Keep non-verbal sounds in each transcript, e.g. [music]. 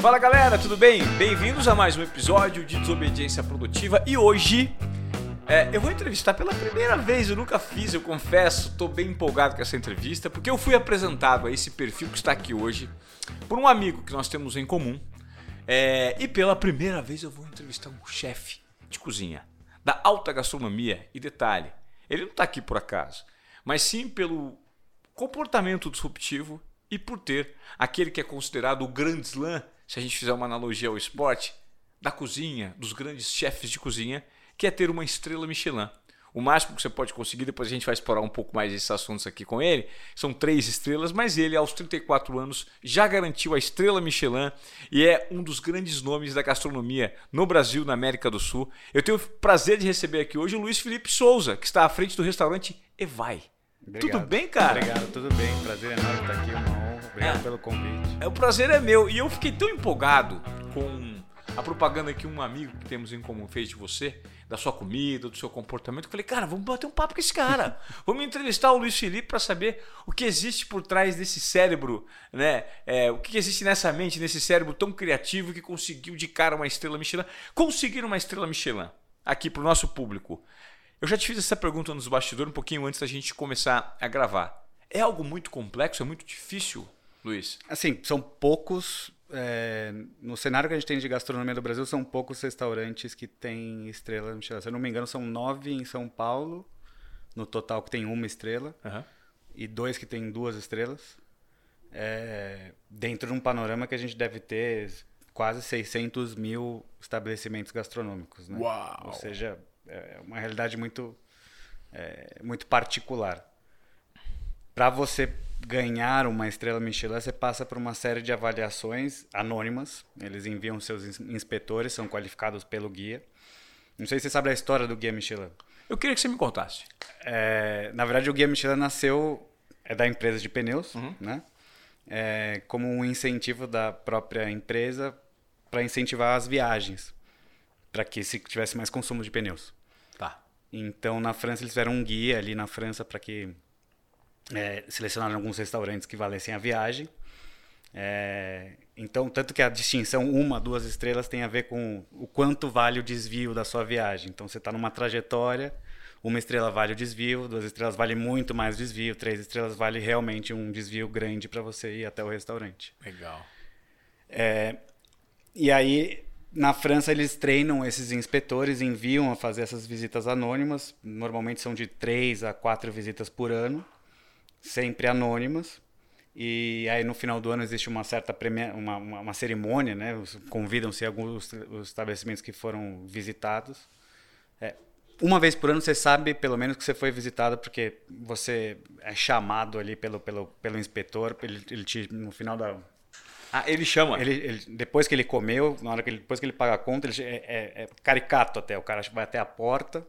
Fala galera, tudo bem? Bem-vindos a mais um episódio de Desobediência Produtiva. E hoje é, eu vou entrevistar pela primeira vez, eu nunca fiz, eu confesso, estou bem empolgado com essa entrevista, porque eu fui apresentado a esse perfil que está aqui hoje por um amigo que nós temos em comum. É, e pela primeira vez eu vou entrevistar um chefe de cozinha da alta gastronomia. E detalhe, ele não está aqui por acaso, mas sim pelo comportamento disruptivo e por ter aquele que é considerado o grande slam se a gente fizer uma analogia ao esporte, da cozinha, dos grandes chefes de cozinha, que é ter uma estrela Michelin. O máximo que você pode conseguir, depois a gente vai explorar um pouco mais esses assuntos aqui com ele, são três estrelas, mas ele, aos 34 anos, já garantiu a estrela Michelin e é um dos grandes nomes da gastronomia no Brasil, na América do Sul. Eu tenho o prazer de receber aqui hoje o Luiz Felipe Souza, que está à frente do restaurante Evai. Obrigado. Tudo bem, cara? Obrigado, tudo bem. Prazer enorme estar aqui. Obrigado É. pelo convite. É, o prazer é meu. E eu fiquei tão empolgado com a propaganda que um amigo que temos em comum fez de você, da sua comida, do seu comportamento. que Eu falei, cara, vamos bater um papo com esse cara. [laughs] vamos entrevistar o Luiz Felipe para saber o que existe por trás desse cérebro, né? É, o que existe nessa mente, nesse cérebro tão criativo que conseguiu de cara uma estrela Michelin. Conseguir uma estrela Michelin aqui para o nosso público. Eu já te fiz essa pergunta nos bastidores um pouquinho antes da gente começar a gravar. É algo muito complexo, é muito difícil, Luiz? Assim, são poucos. é, no cenário que a gente tem de gastronomia do Brasil, são poucos restaurantes que têm estrela Michelin. Se eu não me engano, são nove em São Paulo, no total que tem uma estrela, Aham. e dois que tem duas estrelas. É, dentro de um panorama que a gente deve ter quase 600 mil estabelecimentos gastronômicos. Né? Uau! Ou seja, é uma realidade muito, é, muito particular. Para você ganhar uma estrela Michelin, você passa por uma série de avaliações anônimas. Eles enviam seus ins- inspetores, são qualificados pelo guia. Não sei se você sabe a história do guia Michelin. Eu queria que você me contasse. É, na verdade, o Guia Michelin nasceu é da empresa de pneus, né? É, como um incentivo da própria empresa para incentivar as viagens, para que se tivesse mais consumo de pneus. Tá. Então, na França, eles fizeram um guia ali na França para que é, selecionaram alguns restaurantes que valessem a viagem. É, então, tanto que a distinção uma, duas estrelas tem a ver com o quanto vale o desvio da sua viagem. Então, você está numa trajetória, uma estrela vale o desvio, duas estrelas vale muito mais desvio, três estrelas vale realmente um desvio grande para você ir até o restaurante. Legal. É, e aí, na França, eles treinam esses inspetores, enviam a fazer essas visitas anônimas. Normalmente são de três a quatro visitas por ano, sempre anônimas. E aí, no final do ano, existe uma certa premia uma, uma, uma cerimônia, né? Convidam-se alguns os estabelecimentos que foram visitados. É, uma vez por ano você sabe, pelo menos, que você foi visitado, porque você é chamado ali pelo, pelo, pelo inspetor, ele, ele te, no final da, Ah, ele chama. ele, ele- depois que ele comeu, na hora que ele, depois que ele paga a conta, ele, é, é- é caricato até. O cara vai até a porta.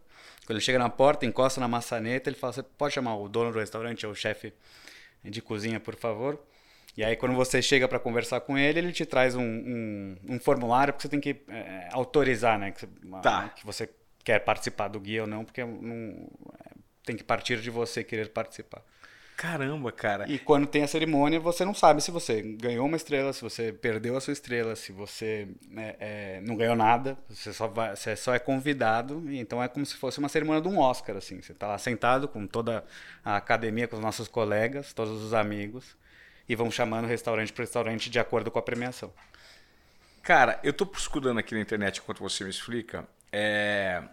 Quando ele chega na porta, encosta na maçaneta, ele fala: Você pode chamar o dono do restaurante ou o chefe de cozinha, por favor? E aí, quando você chega para conversar com ele, ele te traz um, um, um formulário que você tem que é, autorizar, né? Que você, Tá. que você quer participar do guia ou não, porque não, é, tem que partir de você querer participar. Caramba, cara. E quando tem a cerimônia, você não sabe se você ganhou uma estrela, se você perdeu a sua estrela, se você né, é, não ganhou nada, você só, vai, você só é convidado. Então é como se fosse uma cerimônia de um Oscar, assim. Você está lá sentado com toda a academia, com os nossos colegas, todos os amigos, e vão chamando restaurante por restaurante de acordo com a premiação. Cara, eu tô escutando aqui na internet enquanto você me explica. É...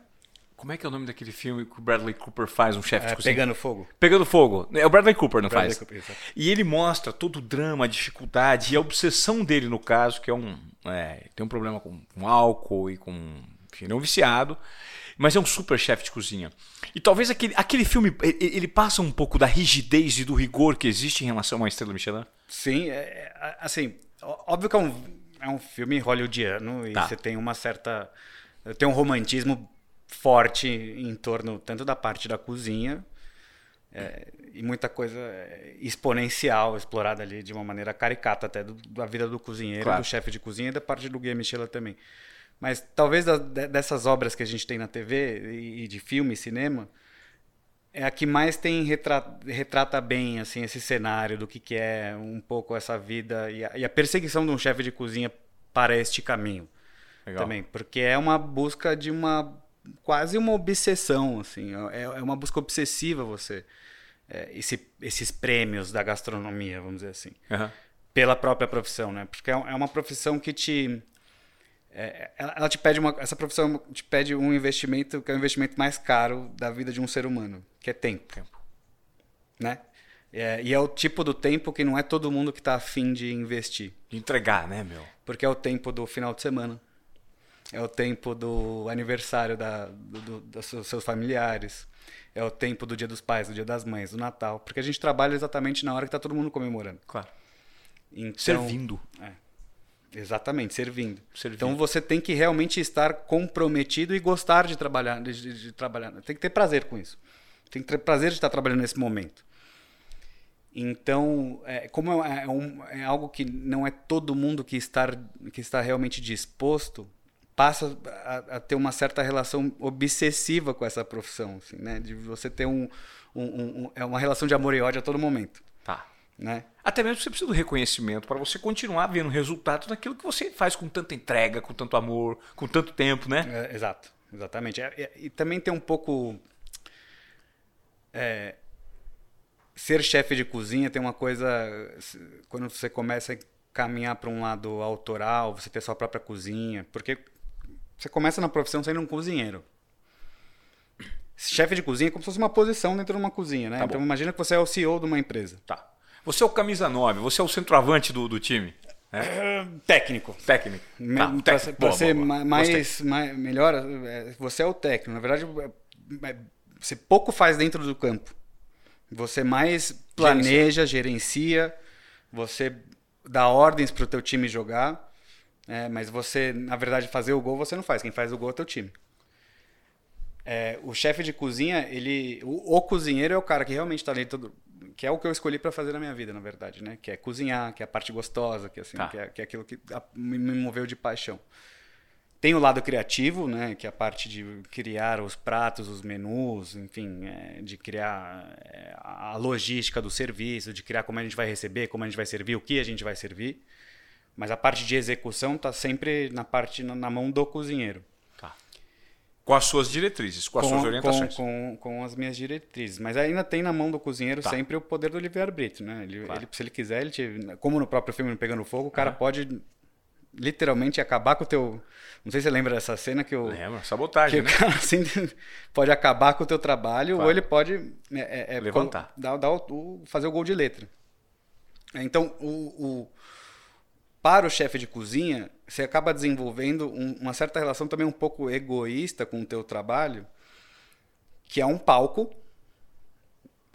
Como é que é o nome daquele filme que o Bradley Cooper faz, um chefe de É, cozinha? pegando fogo. Pegando Fogo. É o Bradley Cooper, não Bradley faz? Cooper, e ele mostra todo o drama, a dificuldade e a obsessão dele no caso, que é um. É, tem um problema com, com álcool e com. Enfim, ele é um viciado, mas é um super chefe de cozinha. E talvez aquele, aquele filme ele, passa um pouco da rigidez e do rigor que existe em relação a uma estrela Michelin. Sim, é, é, assim, óbvio que é um, é um filme hollywoodiano e Tá. você tem uma certa. Tem um romantismo forte em torno tanto da parte da cozinha é, e muita coisa é, exponencial explorada ali de uma maneira caricata até do- da vida do cozinheiro, Claro. do chefe de cozinha e da parte do Guia Michelin também. Mas talvez da- dessas obras que a gente tem na TV e, e de filme e cinema, é a que mais tem retra- retrata bem assim esse cenário do que, que é um pouco essa vida e a, e a perseguição de um chefe de cozinha para este caminho. Legal. Também, porque é uma busca de uma quase uma obsessão, assim, é, é uma busca obsessiva você é, esse, esses prêmios da gastronomia, vamos dizer assim, uhum. pela própria profissão, né? Porque é, é uma profissão que te é, ela te pede uma, essa profissão te pede um investimento que é o investimento mais caro da vida de um ser humano, que é tempo, tempo. né? É, e é o tipo do tempo que não é todo mundo que está afim de investir. De entregar, né, meu? Porque é o tempo do final de semana. É o tempo do aniversário da, do, do, dos seus familiares. É o tempo do dia dos pais, do dia das mães, do Natal. Porque a gente trabalha exatamente na hora que está todo mundo comemorando. Claro. Então, servindo. É, exatamente, servindo. servindo. Então você tem que realmente estar comprometido e gostar de trabalhar, de, de, de trabalhar. Tem que ter prazer com isso. Tem que ter prazer de estar trabalhando nesse momento. Então, é, como é, é, um, é, algo que não é todo mundo que está, que está realmente disposto, passa a, a, ter uma certa relação obsessiva com essa profissão, assim, né? De você ter um, um, um, é uma relação de amor e ódio a todo momento. Tá. Né? Até mesmo você precisa do reconhecimento para você continuar vendo resultado daquilo que você faz com tanta entrega, com tanto amor, com tanto tempo, né? É, exato, exatamente. É, é, e também tem um pouco é, ser chefe de cozinha tem uma coisa. Quando você começa a caminhar para um lado autoral, você ter sua própria cozinha. Porque você começa na profissão sendo um cozinheiro. Chefe de cozinha é como se fosse uma posição dentro de uma cozinha, né? Tá então imagina que você é o CEO de uma empresa. Tá. Você é o camisa 9, você é o centroavante do, do time. É? [clears throat] técnico. Técnico. Tá, para ser boa, boa. mais, mais, melhor, é, você é o técnico. Na verdade, é, você pouco faz dentro do campo. Você mais planeja, gerencia, você dá ordens para o teu time jogar, é, mas você, na verdade, fazer o gol você não faz. Quem faz o gol é o teu time. É, o chefe de cozinha, ele, o, o, cozinheiro é o cara que realmente está dentro do, que é o que eu escolhi para fazer na minha vida, na verdade, né? Que é cozinhar, que é a parte gostosa, que, assim, tá. que, é, que é aquilo que me moveu de paixão. Tem o lado criativo, né, que é a parte de criar os pratos, os menus, enfim, é, de criar é, a logística do serviço, de criar como a gente vai receber, como a gente vai servir, o que a gente vai servir. Mas a parte de execução está sempre na parte na, na, mão do cozinheiro. Tá. Com as suas diretrizes, com as com, suas orientações. Com, com, com, as minhas diretrizes. Mas ainda tem na mão do cozinheiro tá. sempre o poder do livre-arbítrio. Né? Ele, claro. ele, se ele quiser, ele te, como no próprio filme Pegando Fogo, o cara uhum. pode literalmente acabar com o teu. Não sei se você lembra dessa cena que o. Lembra, sabotagem. Que né? o cara [laughs] assim, pode acabar com o teu trabalho claro. ou ele pode. É, é, é Levantar. Dar, o, fazer o gol de letra. Então, o, o para o chefe de cozinha, você acaba desenvolvendo um, uma certa relação também um pouco egoísta com o teu trabalho, que é um palco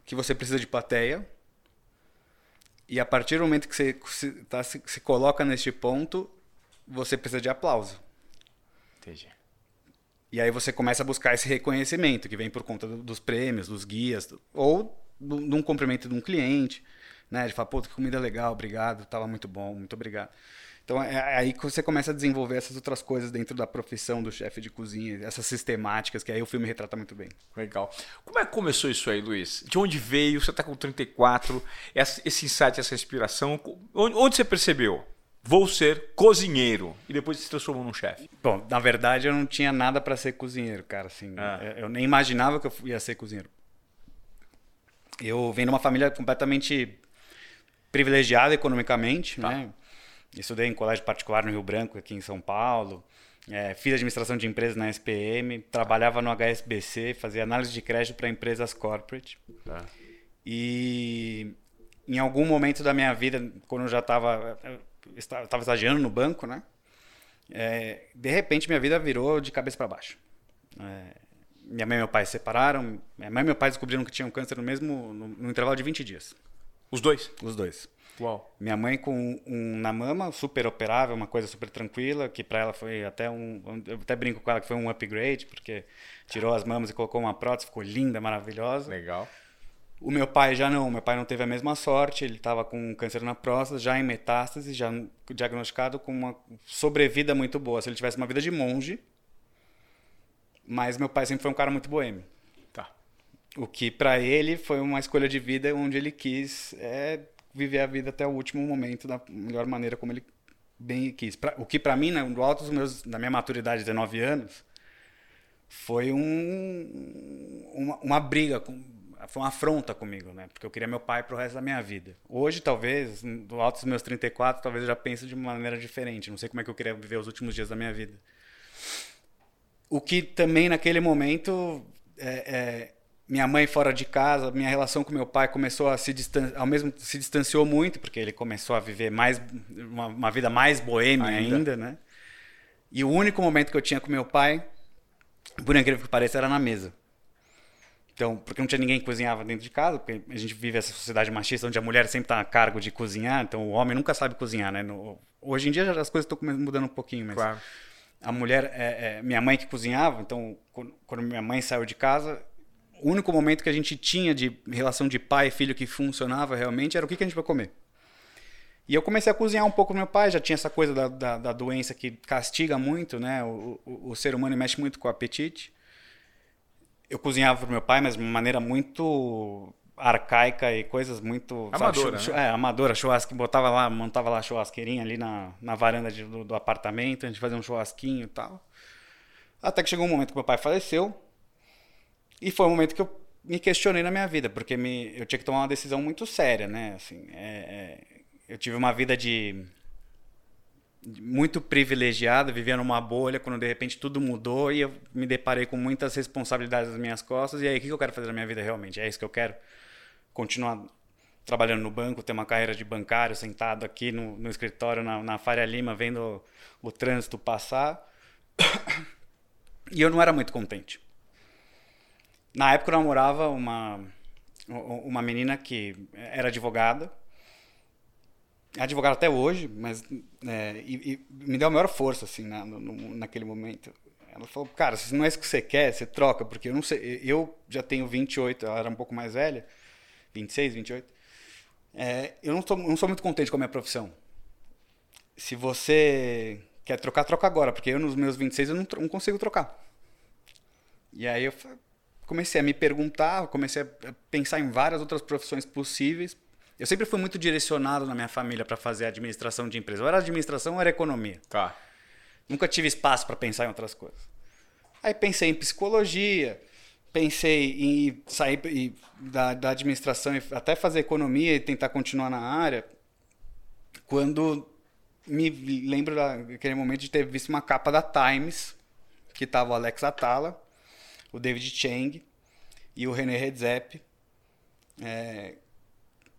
que você precisa de plateia. E a partir do momento que você se, tá, se, se coloca neste ponto, você precisa de aplauso. Entendi. E aí você começa a buscar esse reconhecimento que vem por conta dos prêmios, dos guias, ou de um cumprimento de um cliente, né? De falar, pô, que comida legal, obrigado, estava muito bom, muito obrigado. Então é, é aí que você começa a desenvolver essas outras coisas dentro da profissão do chefe de cozinha, essas sistemáticas que aí o filme retrata muito bem. Legal. Como é que começou isso aí, Luiz? De onde veio? Você está com 34, esse insight, essa inspiração, onde você percebeu? vou ser cozinheiro. E depois se transformou num chefe. Bom, na verdade eu não tinha nada para ser cozinheiro, cara. Assim, ah. Eu nem imaginava que eu ia ser cozinheiro. Eu venho de uma família completamente privilegiada economicamente, tá. né? Estudei em colégio particular no Rio Branco, aqui em São Paulo. É, fiz administração de empresas na SPM, trabalhava no HSBC, fazia análise de crédito para empresas corporate. Tá. E em algum momento da minha vida, quando eu já estava estava estagiando no banco, né? É, de repente minha vida virou de cabeça para baixo. É, minha mãe e meu pai se separaram. Minha mãe e meu pai descobriram que tinham câncer no mesmo no, no intervalo de 20 dias. Os dois? Os dois. Uau. Minha mãe com um na mama, super operável, uma coisa super tranquila, que para ela foi até um, eu até brinco com ela que foi um upgrade, porque tirou as mamas e colocou uma prótese, ficou linda, maravilhosa. Legal. O meu pai já não, meu pai não teve a mesma sorte, ele estava com câncer na próstata, já em metástase, já diagnosticado com uma sobrevida muito boa. Se ele tivesse uma vida de monge, mas meu pai sempre foi um cara muito boêmio. O que para ele foi uma escolha de vida onde ele quis é, viver a vida até o último momento da melhor maneira como ele bem quis. Pra, o que para mim, né, alto dos meus, da minha maturidade de 19 anos, foi um, uma, uma briga, com, foi uma afronta comigo, né? Porque eu queria meu pai pro resto da minha vida. Hoje, talvez, do alto dos meus 34, talvez eu já pense de uma maneira diferente. Não sei como é que eu queria viver os últimos dias da minha vida. O que também, naquele momento, é, é, minha mãe fora de casa, minha relação com meu pai começou a se distanciar, ao mesmo se distanciou muito, porque ele começou a viver mais uma, uma vida mais boêmia ainda. ainda, né? E o único momento que eu tinha com meu pai, por incrível que pareça, era na mesa. Então, porque não tinha ninguém que cozinhava dentro de casa, porque a gente vive essa sociedade machista onde a mulher sempre está a cargo de cozinhar, então o homem nunca sabe cozinhar, né? No, hoje em dia as coisas estão mudando um pouquinho, mas claro. a mulher, é, é, minha mãe que cozinhava, então quando, quando minha mãe saiu de casa, o único momento que a gente tinha de relação de pai e filho que funcionava realmente era o que, que a gente vai comer. E eu comecei a cozinhar um pouco com meu pai, já tinha essa coisa da, da, da doença que castiga muito, né? O, o, o, ser humano mexe muito com o apetite. Eu cozinhava para meu pai, mas de uma maneira muito arcaica e coisas muito... Amadora, sabe, né? É, amadora, churrasco, botava lá, montava lá a churrasqueirinha ali na, na varanda de, do, do apartamento, a gente fazia um churrasquinho e tal. Até que chegou um momento que meu pai faleceu, e foi um momento que eu me questionei na minha vida, porque me, eu tinha que tomar uma decisão muito séria, né? Assim, é, é, eu tive uma vida de muito privilegiada, vivia numa bolha, quando de repente tudo mudou e eu me deparei com muitas responsabilidades nas minhas costas. E aí, o que eu quero fazer na minha vida realmente? É isso que eu quero? Continuar trabalhando no banco, ter uma carreira de bancário, sentado aqui no, no escritório na, na Faria Lima, vendo o, o trânsito passar. [coughs] E eu não era muito contente. Na época eu namorava uma, uma menina que era advogada. É advogada até hoje, mas é, e, e me deu a maior força assim na, no, naquele momento. Ela falou, cara, se não é isso que você quer, você troca, porque eu não sei, eu já tenho 28, ela era um pouco mais velha, 26, 28. É, eu não, tô, não sou muito contente com a minha profissão. Se você quer trocar, troca agora, porque eu nos meus 26 eu não, não consigo trocar. E aí eu falei, comecei a me perguntar, comecei a pensar em várias outras profissões possíveis. Eu sempre fui muito direcionado na minha família para fazer administração de empresa. Ou era administração ou era economia. Tá. Nunca tive espaço para pensar em outras coisas. Aí pensei em psicologia, pensei em sair da, da administração e até fazer economia e tentar continuar na área. Quando me lembro daquele momento de ter visto uma capa da Times, que estava o Alex Atala, o David Chang e o René Redzepi, é,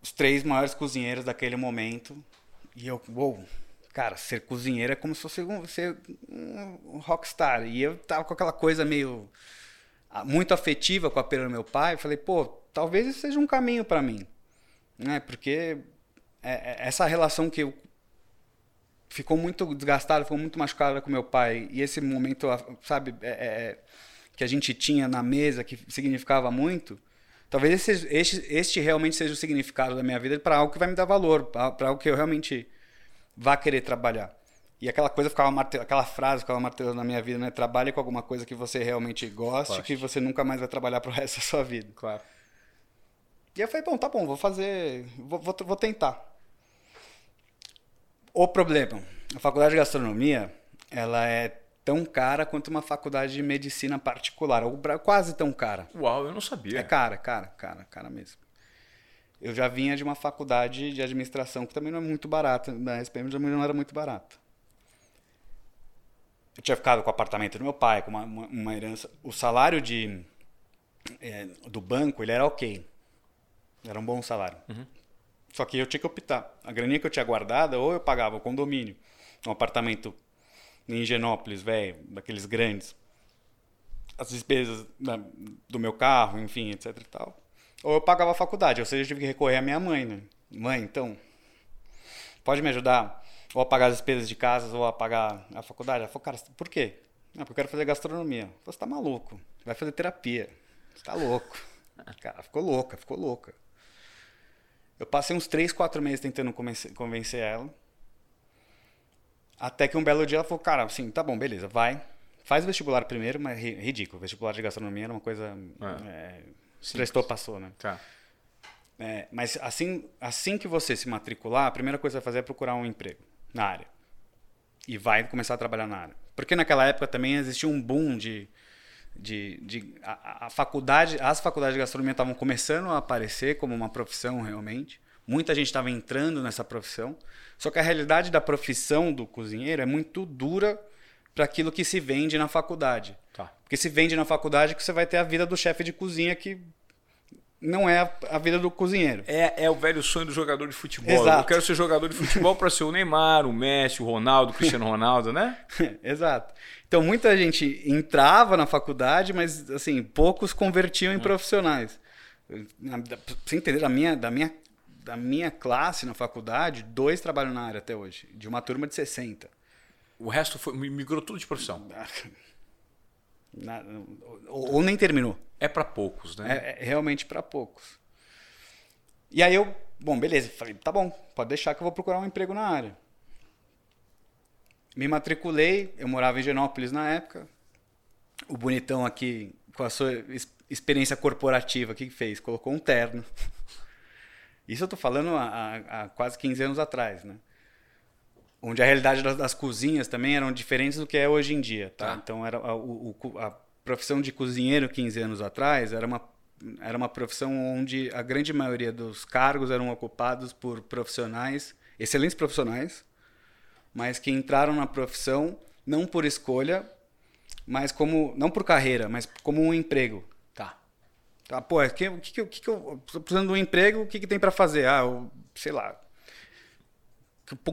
os três maiores cozinheiros daquele momento. E eu, uou, cara, ser cozinheiro é como se fosse um, ser um rockstar. E eu tava com aquela coisa meio muito afetiva com a perda do meu pai. falei, pô, talvez isso seja um caminho para mim, né? Porque é, é, essa relação que eu ficou muito desgastada, ficou muito machucada com meu pai. E esse momento, sabe, é, é que a gente tinha na mesa que significava muito, talvez esse, este, este realmente seja o significado da minha vida para algo que vai me dar valor, para algo que eu realmente vá querer trabalhar. E aquela coisa ficava martelando, aquela frase ficava martelando na minha vida, né? Trabalhe com alguma coisa que você realmente goste, que você nunca mais vai trabalhar pro [laughs] resto da sua vida. Claro. E eu falei, bom, tá bom, vou fazer, vou, vou, vou tentar. O problema, a faculdade de gastronomia, ela é tão cara quanto uma faculdade de medicina particular, ou quase tão cara. Uau, eu não sabia. É cara, cara, cara, cara mesmo. Eu já vinha de uma faculdade de administração que também não é muito barata, na SPM também não era muito barata. Eu tinha ficado com o apartamento do meu pai, com uma, uma, uma herança. O salário de, é, do banco, ele era ok. Era um bom salário. Uhum. Só que eu tinha que optar. A graninha que eu tinha guardada, ou eu pagava o condomínio, um apartamento em Higienópolis, velho, daqueles grandes, as despesas da, do meu carro, enfim, etc e tal. Ou eu pagava a faculdade, ou seja, eu tive que recorrer à minha mãe, né? Mãe, então, pode me ajudar ou a pagar as despesas de casa ou a pagar a faculdade? Ela falou, cara, por quê? Não, porque eu quero fazer gastronomia. Falei, você tá maluco, vai fazer terapia. Você tá louco. [laughs] Cara, ficou louca, ficou louca. Eu passei uns 3, 4 meses tentando convencer ela. Até que um belo dia ela falou, cara, assim, tá bom, beleza, vai. Faz o vestibular primeiro, mas ridículo. Vestibular de gastronomia era uma coisa. É. É, prestou, passou, né? Tá. É, mas assim, assim que você se matricular, a primeira coisa que você vai fazer é procurar um emprego na área. e vai começar a trabalhar na área. Porque naquela época também existia um boom de. de, de a, a faculdade, as faculdades de gastronomia estavam começando a aparecer como uma profissão realmente. Muita gente estava entrando nessa profissão. Só que a realidade da profissão do cozinheiro é muito dura para aquilo que se vende na faculdade. Tá. Porque se vende na faculdade que você vai ter a vida do chefe de cozinha que não é a, vida do cozinheiro. É, é o velho sonho do jogador de futebol. Exato. Eu quero ser jogador de futebol para ser o Neymar, o Messi, o Ronaldo, o Cristiano Ronaldo, né? [laughs] Exato. Então muita gente entrava na faculdade, mas assim, poucos convertiam em profissionais. Na- da- Pra você entender, da minha, da, minha, da minha classe na faculdade, dois trabalham na área até hoje, de uma turma de 60. O resto foi, migrou tudo de profissão. [laughs] Na- ou, ou nem terminou. É para poucos, né? É, é realmente para poucos. E aí eu, bom, beleza, falei, tá bom, pode deixar que eu vou procurar um emprego na área. Me matriculei, eu morava em Genópolis na época. O bonitão aqui, com a sua ex- experiência corporativa, o que que fez? Colocou um terno. [laughs] Isso eu tô falando há, há- quase 15 anos atrás, né? Onde a realidade das, das cozinhas também eram diferentes do que é hoje em dia, tá? Tá. Então era a, o- a profissão de cozinheiro 15 anos atrás era uma era uma profissão onde a grande maioria dos cargos eram ocupados por profissionais, excelentes profissionais, mas que entraram na profissão não por escolha, mas como não por carreira, mas como um emprego. Tá, pô, o que, o que, que que, que eu tô precisando de um emprego, o que, que tem para fazer? Ah, eu, sei lá.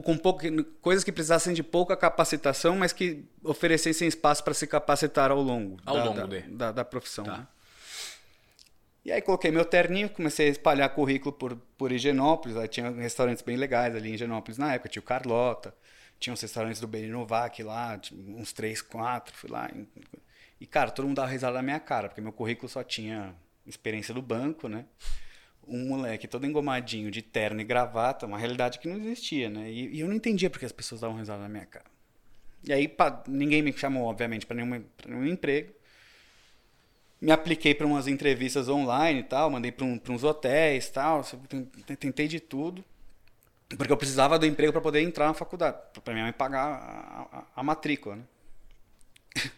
Com pouco, coisas que precisassem de pouca capacitação, mas que oferecessem espaço para se capacitar ao longo, Ao da, longo da, de. da, da profissão. Tá. né? E aí coloquei meu terninho, comecei a espalhar currículo por, por Higienópolis. Aí tinha restaurantes bem legais ali em Higienópolis na época. Tinha o Carlota, tinha uns restaurantes do Beninovac lá, uns três, quatro, fui lá. E, cara, todo mundo dava risada na minha cara, porque meu currículo só tinha experiência do banco, né? Um moleque todo engomadinho, de terno e gravata, uma realidade que não existia, né? E, e eu não entendia porque as pessoas davam risada na minha cara. E aí ninguém me chamou, obviamente, para nenhum, nenhum emprego. Me apliquei para umas entrevistas online e tal, mandei para um, uns hotéis e tal, tentei de tudo. Porque eu precisava do emprego para poder entrar na faculdade, para minha mãe pagar a, a, a matrícula, né? [laughs]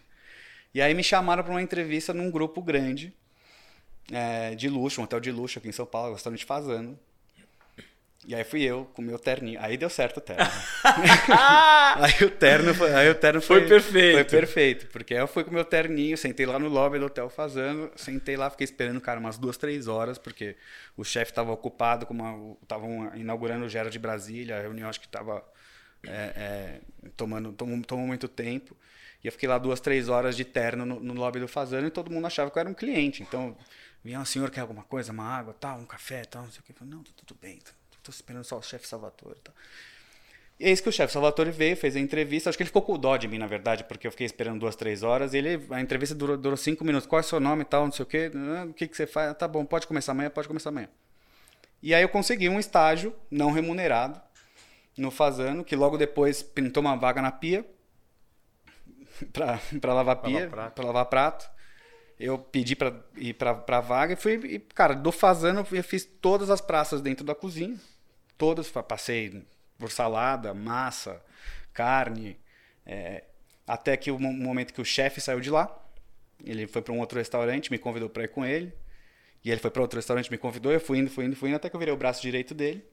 E aí me chamaram para uma entrevista num grupo grande é, de luxo, um hotel de luxo aqui em São Paulo, restaurante Fazano. E aí fui eu com o meu terninho. Aí deu certo o terno. [laughs] aí o terno foi, aí o terno foi, Foi perfeito. Foi perfeito, porque aí eu fui com o meu terninho, sentei lá no lobby do hotel Fazano, sentei lá, fiquei esperando, cara, umas duas, três horas, porque o chefe estava ocupado, como estavam inaugurando o Gero de Brasília, a reunião acho que estava é, é, tomando tomou, tomou muito tempo. E eu fiquei lá duas, três horas de terno no, no lobby do Fazano e todo mundo achava que eu era um cliente. Então, vinha um senhor quer alguma coisa, uma água, tal, um café, tal, não sei o que. Eu falei, não, tá tudo bem, tô esperando só o chefe Salvatore. Tal. E é isso que o chefe Salvatore veio, fez a entrevista. Acho que ele ficou com dó de mim, na verdade, porque eu fiquei esperando duas, três horas. E ele, a entrevista durou, durou cinco minutos. Qual é o seu nome e tal, não sei o quê. O que, que você faz? Tá bom, pode começar amanhã, pode começar amanhã. E aí eu consegui um estágio não remunerado no Fazano, que logo depois pintou uma vaga na pia [laughs] para lavar pia, para lavar prato. Eu pedi para ir para a vaga e fui, e, cara, do Fazano eu fiz todas as praças dentro da cozinha. Todas, passei por salada, massa, carne, é, até que o momento que o chefe saiu de lá, ele foi para um outro restaurante, me convidou para ir com ele. E ele foi para outro restaurante, me convidou, eu fui indo, fui indo, fui indo, até que eu virei o braço direito dele.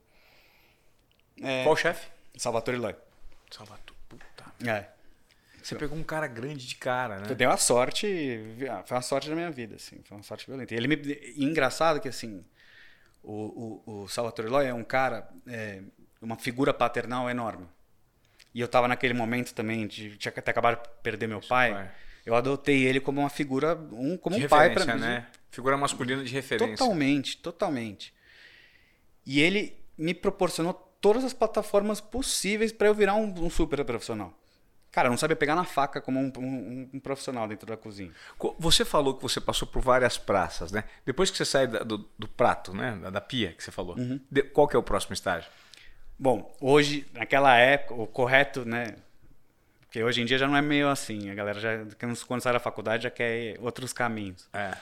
É, Qual chefe? Salvatore Loy. Salvatore, puta. É. Você pegou um cara grande de cara, né? Deu uma sorte, foi uma sorte da minha vida, assim, foi uma sorte violenta. E ele me, e engraçado que assim, o, o, o Salvatore Loy é um cara, é, uma figura paternal enorme. E eu tava naquele momento também de tinha até acabado de perder meu pai. pai. Eu adotei ele como uma figura, um como de um pai para mim. Né? Figura masculina de referência. Totalmente, totalmente. E ele me proporcionou todas as plataformas possíveis para eu virar um, um, super profissional. Cara, eu não sabia pegar na faca como um, um, um, profissional dentro da cozinha. Você falou que você passou por várias praças, né? Depois que você sai da, do, do, prato, né? Da, da, pia que você falou. Uhum. De, qual que é o próximo estágio? Bom, hoje, naquela época, o correto, né? Porque hoje em dia já não é meio assim. A galera já, quando sai da faculdade, já quer outros caminhos. É.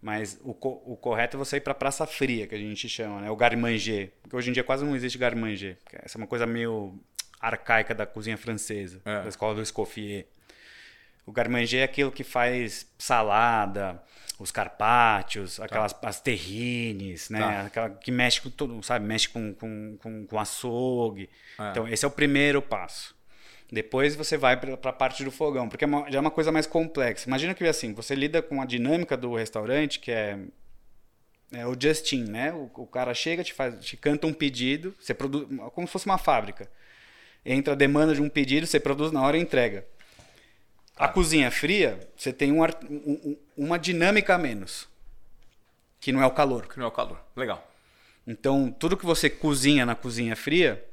Mas o, o correto é você ir para Praça Fria, que a gente chama, né? O garmanger. Porque hoje em dia quase não existe garmanger. Essa é uma coisa meio arcaica da cozinha francesa, É. da escola do Escoffier. O garmanger é aquilo que faz salada, os carpaccios, aquelas as terrines, né? Tá. Aquela que mexe com tudo, sabe? Mexe com, com, com, com açougue. É. Então, esse é o primeiro passo. Depois você vai para a parte do fogão, porque é uma- já é uma coisa mais complexa. Imagina que assim, você lida com a dinâmica do restaurante, que é, é o Justin, né? O, o cara chega, te faz, te canta um pedido, você produz como se fosse uma fábrica. Entra a demanda de um pedido, você produz na hora e entrega. A cozinha fria, você tem um um- um- uma dinâmica a menos, que não é o calor. Que não é o calor. Legal. Então, tudo que você cozinha na cozinha fria,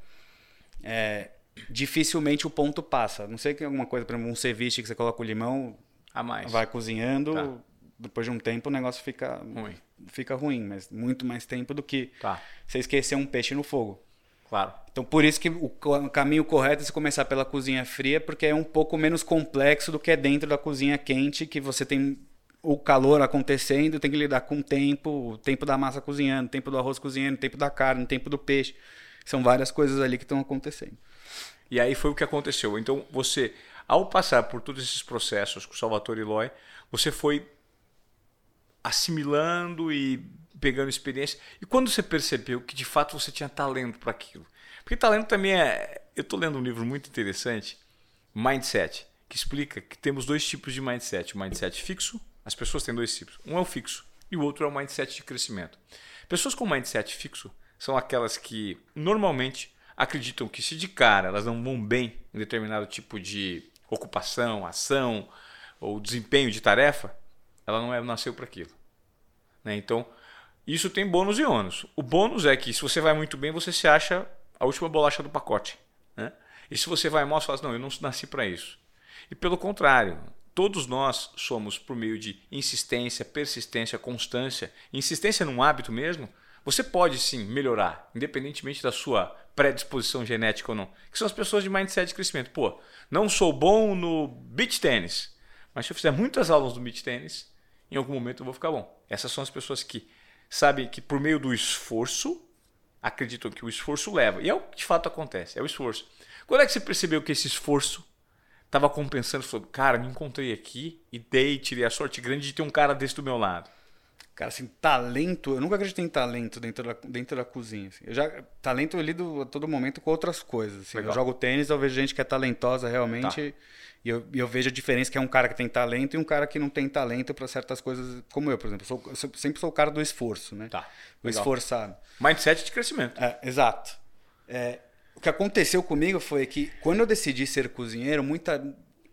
é, dificilmente o ponto passa. Não sei que alguma coisa, por exemplo, um ceviche que você coloca o limão, A mais. vai cozinhando, Tá. depois de um tempo o negócio fica Ruim. fica ruim, mas muito mais tempo do que Tá. você esquecer um peixe no fogo. Claro. Então, por isso que o caminho correto é você começar pela cozinha fria, porque é um pouco menos complexo do que é dentro da cozinha quente, que você tem o calor acontecendo, tem que lidar com o tempo, o tempo da massa cozinhando, o tempo do arroz cozinhando, o tempo da carne, o tempo do peixe. São várias coisas ali que estão acontecendo. E aí foi o que aconteceu. Então, você, ao passar por todos esses processos com o Salvatore Eloy, você foi assimilando e pegando experiência. E quando você percebeu que de fato você tinha talento para aquilo? Porque talento também é. Eu estou lendo um livro muito interessante, Mindset, que explica que temos dois tipos de mindset: o mindset fixo, as pessoas têm dois tipos. Um é o fixo e o outro é o mindset de crescimento. Pessoas com mindset fixo são aquelas que normalmente acreditam que se de cara elas não vão bem em determinado tipo de ocupação, ação ou desempenho de tarefa, ela não é, nasceu para aquilo. Né? Então, isso tem bônus e ônus. O bônus é que se você vai muito bem, você se acha a última bolacha do pacote. Né? E se você vai mal, você fala assim, não, eu não nasci para isso. E pelo contrário, todos nós somos por meio de insistência, persistência, constância, insistência num hábito mesmo, você pode sim melhorar, independentemente da sua predisposição genética ou não. Que são as pessoas de mindset de crescimento. Pô, não sou bom no beach tênis, mas se eu fizer muitas aulas do beach tênis, em algum momento eu vou ficar bom. Essas são as pessoas que sabem que por meio do esforço, acreditam que o esforço leva. E é o que de fato acontece, é o esforço. Quando é que você percebeu que esse esforço estava compensando? Falou, cara, me encontrei aqui e dei, tirei a sorte grande de ter um cara desse do meu lado. Cara, assim, talento, eu nunca acreditei em talento dentro da, dentro da cozinha. assim. Eu já, talento eu lido a todo momento com outras coisas. assim. Eu jogo tênis, eu vejo gente que é talentosa realmente. Tá. E eu, eu vejo a diferença que é um cara que tem talento e um cara que não tem talento para certas coisas, como eu, por exemplo. Eu, sou- eu sempre sou o cara do esforço, né? Tá, O legal. esforçado. Mindset de crescimento. É, exato. É, o que aconteceu comigo foi que quando eu decidi ser cozinheiro, muita,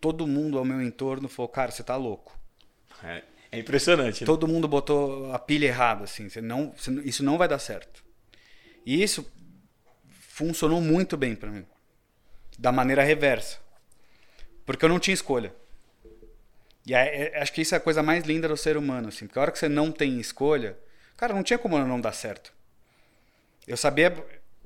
todo mundo ao meu entorno falou, cara, você tá louco. É, é impressionante. né? Todo mundo botou a pilha errada, assim. Você não, você não- isso não vai dar certo. E isso funcionou muito bem pra mim. Da maneira reversa. Porque eu não tinha escolha. E aí, é- acho que isso é a coisa mais linda do ser humano, assim. Porque a hora que você não tem escolha, cara, não tinha como não dar certo. Eu sabia.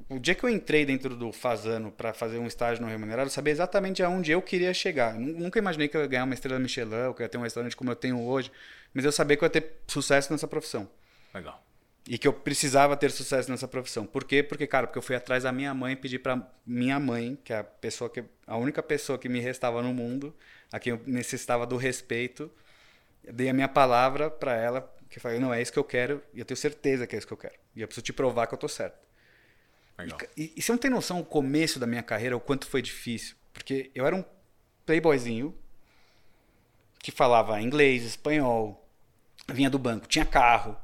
O dia que eu entrei dentro do Fazano para fazer um estágio no remunerado, eu sabia exatamente aonde eu queria chegar. Nunca imaginei que eu ia ganhar uma estrela Michelin, ou que eu ia ter um restaurante como eu tenho hoje, mas eu sabia que eu ia ter sucesso nessa profissão. Legal. E que eu precisava ter sucesso nessa profissão. Por quê? Porque, cara, porque eu fui atrás da minha mãe e pedi pra minha mãe, que é a pessoa que a única pessoa que me restava no mundo, a quem eu necessitava do respeito, dei a minha palavra pra ela, que eu falei, não, é isso que eu quero, e eu tenho certeza que é isso que eu quero. E eu preciso te provar que eu tô certo. Legal. E, e você não tem noção o começo da minha carreira, o quanto foi difícil. Porque eu era um playboyzinho que falava inglês, espanhol, vinha do banco, tinha carro.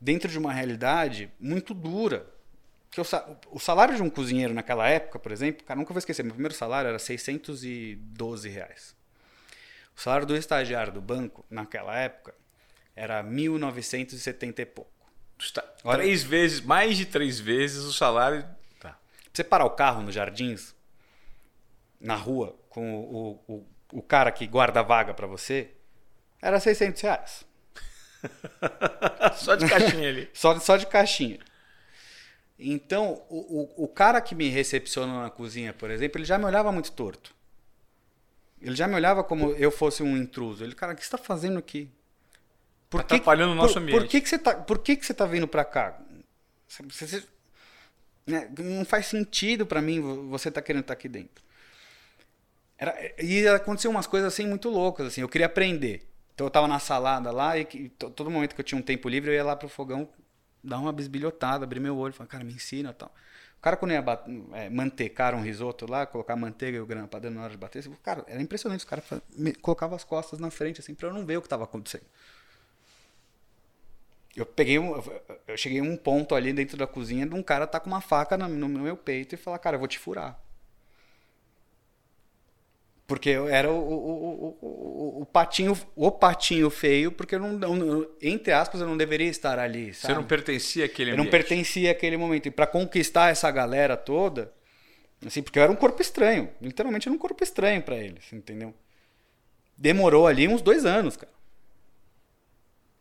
Dentro de uma realidade muito dura. Que o, sa- o salário de um cozinheiro naquela época, por exemplo, cara, nunca vou esquecer, meu primeiro salário era 612 reais. O salário do estagiário do banco, naquela época, era 1.970 e pouco. Está- Olha- Três vezes, mais de três vezes o salário. Tá. Pra você parar o carro nos jardins, na rua, com o, o, o cara que guarda a vaga pra você, era 600 reais. [laughs] Só de caixinha ali. [laughs] Só, só de caixinha. Então, o, o, o cara que me recepcionou na cozinha, por exemplo, ele já me olhava muito torto. Ele já me olhava como eu fosse um intruso. Ele, cara, o que você tá fazendo aqui? Por Tá atrapalhando o nosso por, ambiente. Por que, que você tá, por que, que você tá vindo pra cá? Você- você- né, não faz sentido para mim você tá querendo estar tá aqui dentro. Era, e aconteceu umas coisas assim muito loucas, assim, eu queria aprender. Então eu tava na salada lá e, todo momento que eu tinha um tempo livre eu ia lá pro fogão dar uma bisbilhotada, abrir meu olho, falar, cara, me ensina tal. O cara, quando ia é, mantecar um risoto lá, colocar manteiga e o grana dentro na hora de bater, cara, era impressionante. Os caras colocavam as costas na frente, assim, pra eu não ver o que tava acontecendo. Eu peguei um, eu cheguei a um ponto ali dentro da cozinha de um cara tá com uma faca no, no meu peito e falar, cara, eu vou te furar. Porque eu era o, o, o, o, patinho, o patinho feio, porque eu não, entre aspas, eu não deveria estar ali. Sabe? Você não pertencia àquele ambiente. Eu não pertencia àquele momento. E para conquistar essa galera toda, assim, porque eu era um corpo estranho. Literalmente era um corpo estranho para eles, entendeu? Demorou ali uns dois anos, cara.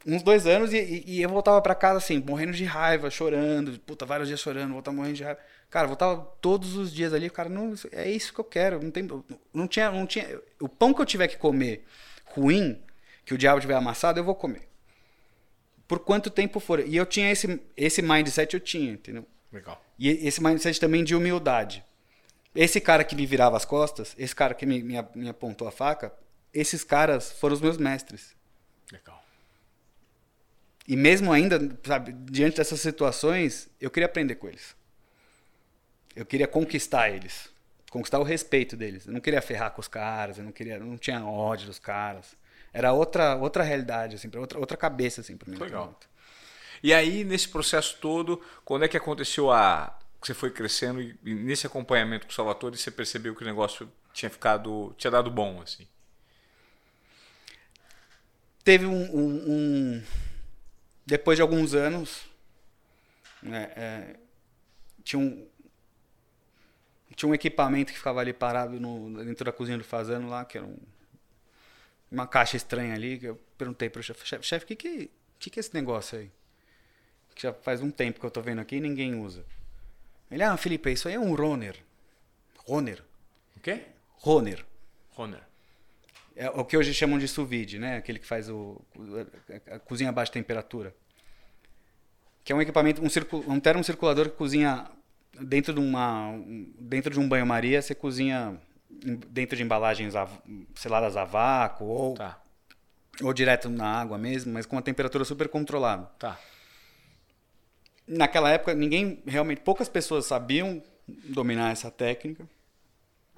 Uns dois anos e, e, e eu voltava para casa assim, morrendo de raiva, chorando, puta, vários dias chorando, voltava morrendo de raiva. Cara, voltava todos os dias ali, cara, não, é isso que eu quero. Não, tem, não, tinha, não tinha. O pão que eu tiver que comer ruim, que o diabo tiver amassado, eu vou comer. Por quanto tempo for. E eu tinha esse, esse mindset, eu tinha, entendeu? Legal. E esse mindset também de humildade. Esse cara que me virava as costas, esse cara que me, me, me apontou a faca, esses caras foram os meus mestres. Legal. E mesmo ainda, sabe, diante dessas situações, eu queria aprender com eles. Eu queria conquistar eles. Conquistar o respeito deles. Eu não queria ferrar com os caras, eu não queria, não tinha ódio dos caras. Era outra outra realidade assim, outra outra cabeça assim para mim. Legal. E aí nesse processo todo, quando é que aconteceu a você foi crescendo e, nesse acompanhamento com o Salvatore você percebeu que o negócio tinha ficado tinha dado bom assim? Teve um, um, um depois de alguns anos, né, é, tinha um, tinha um equipamento que ficava ali parado no, dentro da cozinha do fazano lá, que era um, uma caixa estranha ali, que eu perguntei pro chefe, chefe, chef, o que que, que que é esse negócio aí? Que já faz um tempo que eu tô vendo aqui e ninguém usa. Ele, ah, Felipe, isso aí é um Roner. Roner. O quê? Roner. Roner. É o que hoje chamam de sous vide, né? Aquele que faz o, a cozinha a baixa temperatura. Que é um equipamento, um, circul, um termocirculador que cozinha dentro de uma dentro de um banho-maria você cozinha dentro de embalagens seladas a vácuo ou tá. ou direto na água mesmo, mas com uma temperatura super controlada. Tá. Naquela época ninguém realmente poucas pessoas sabiam dominar essa técnica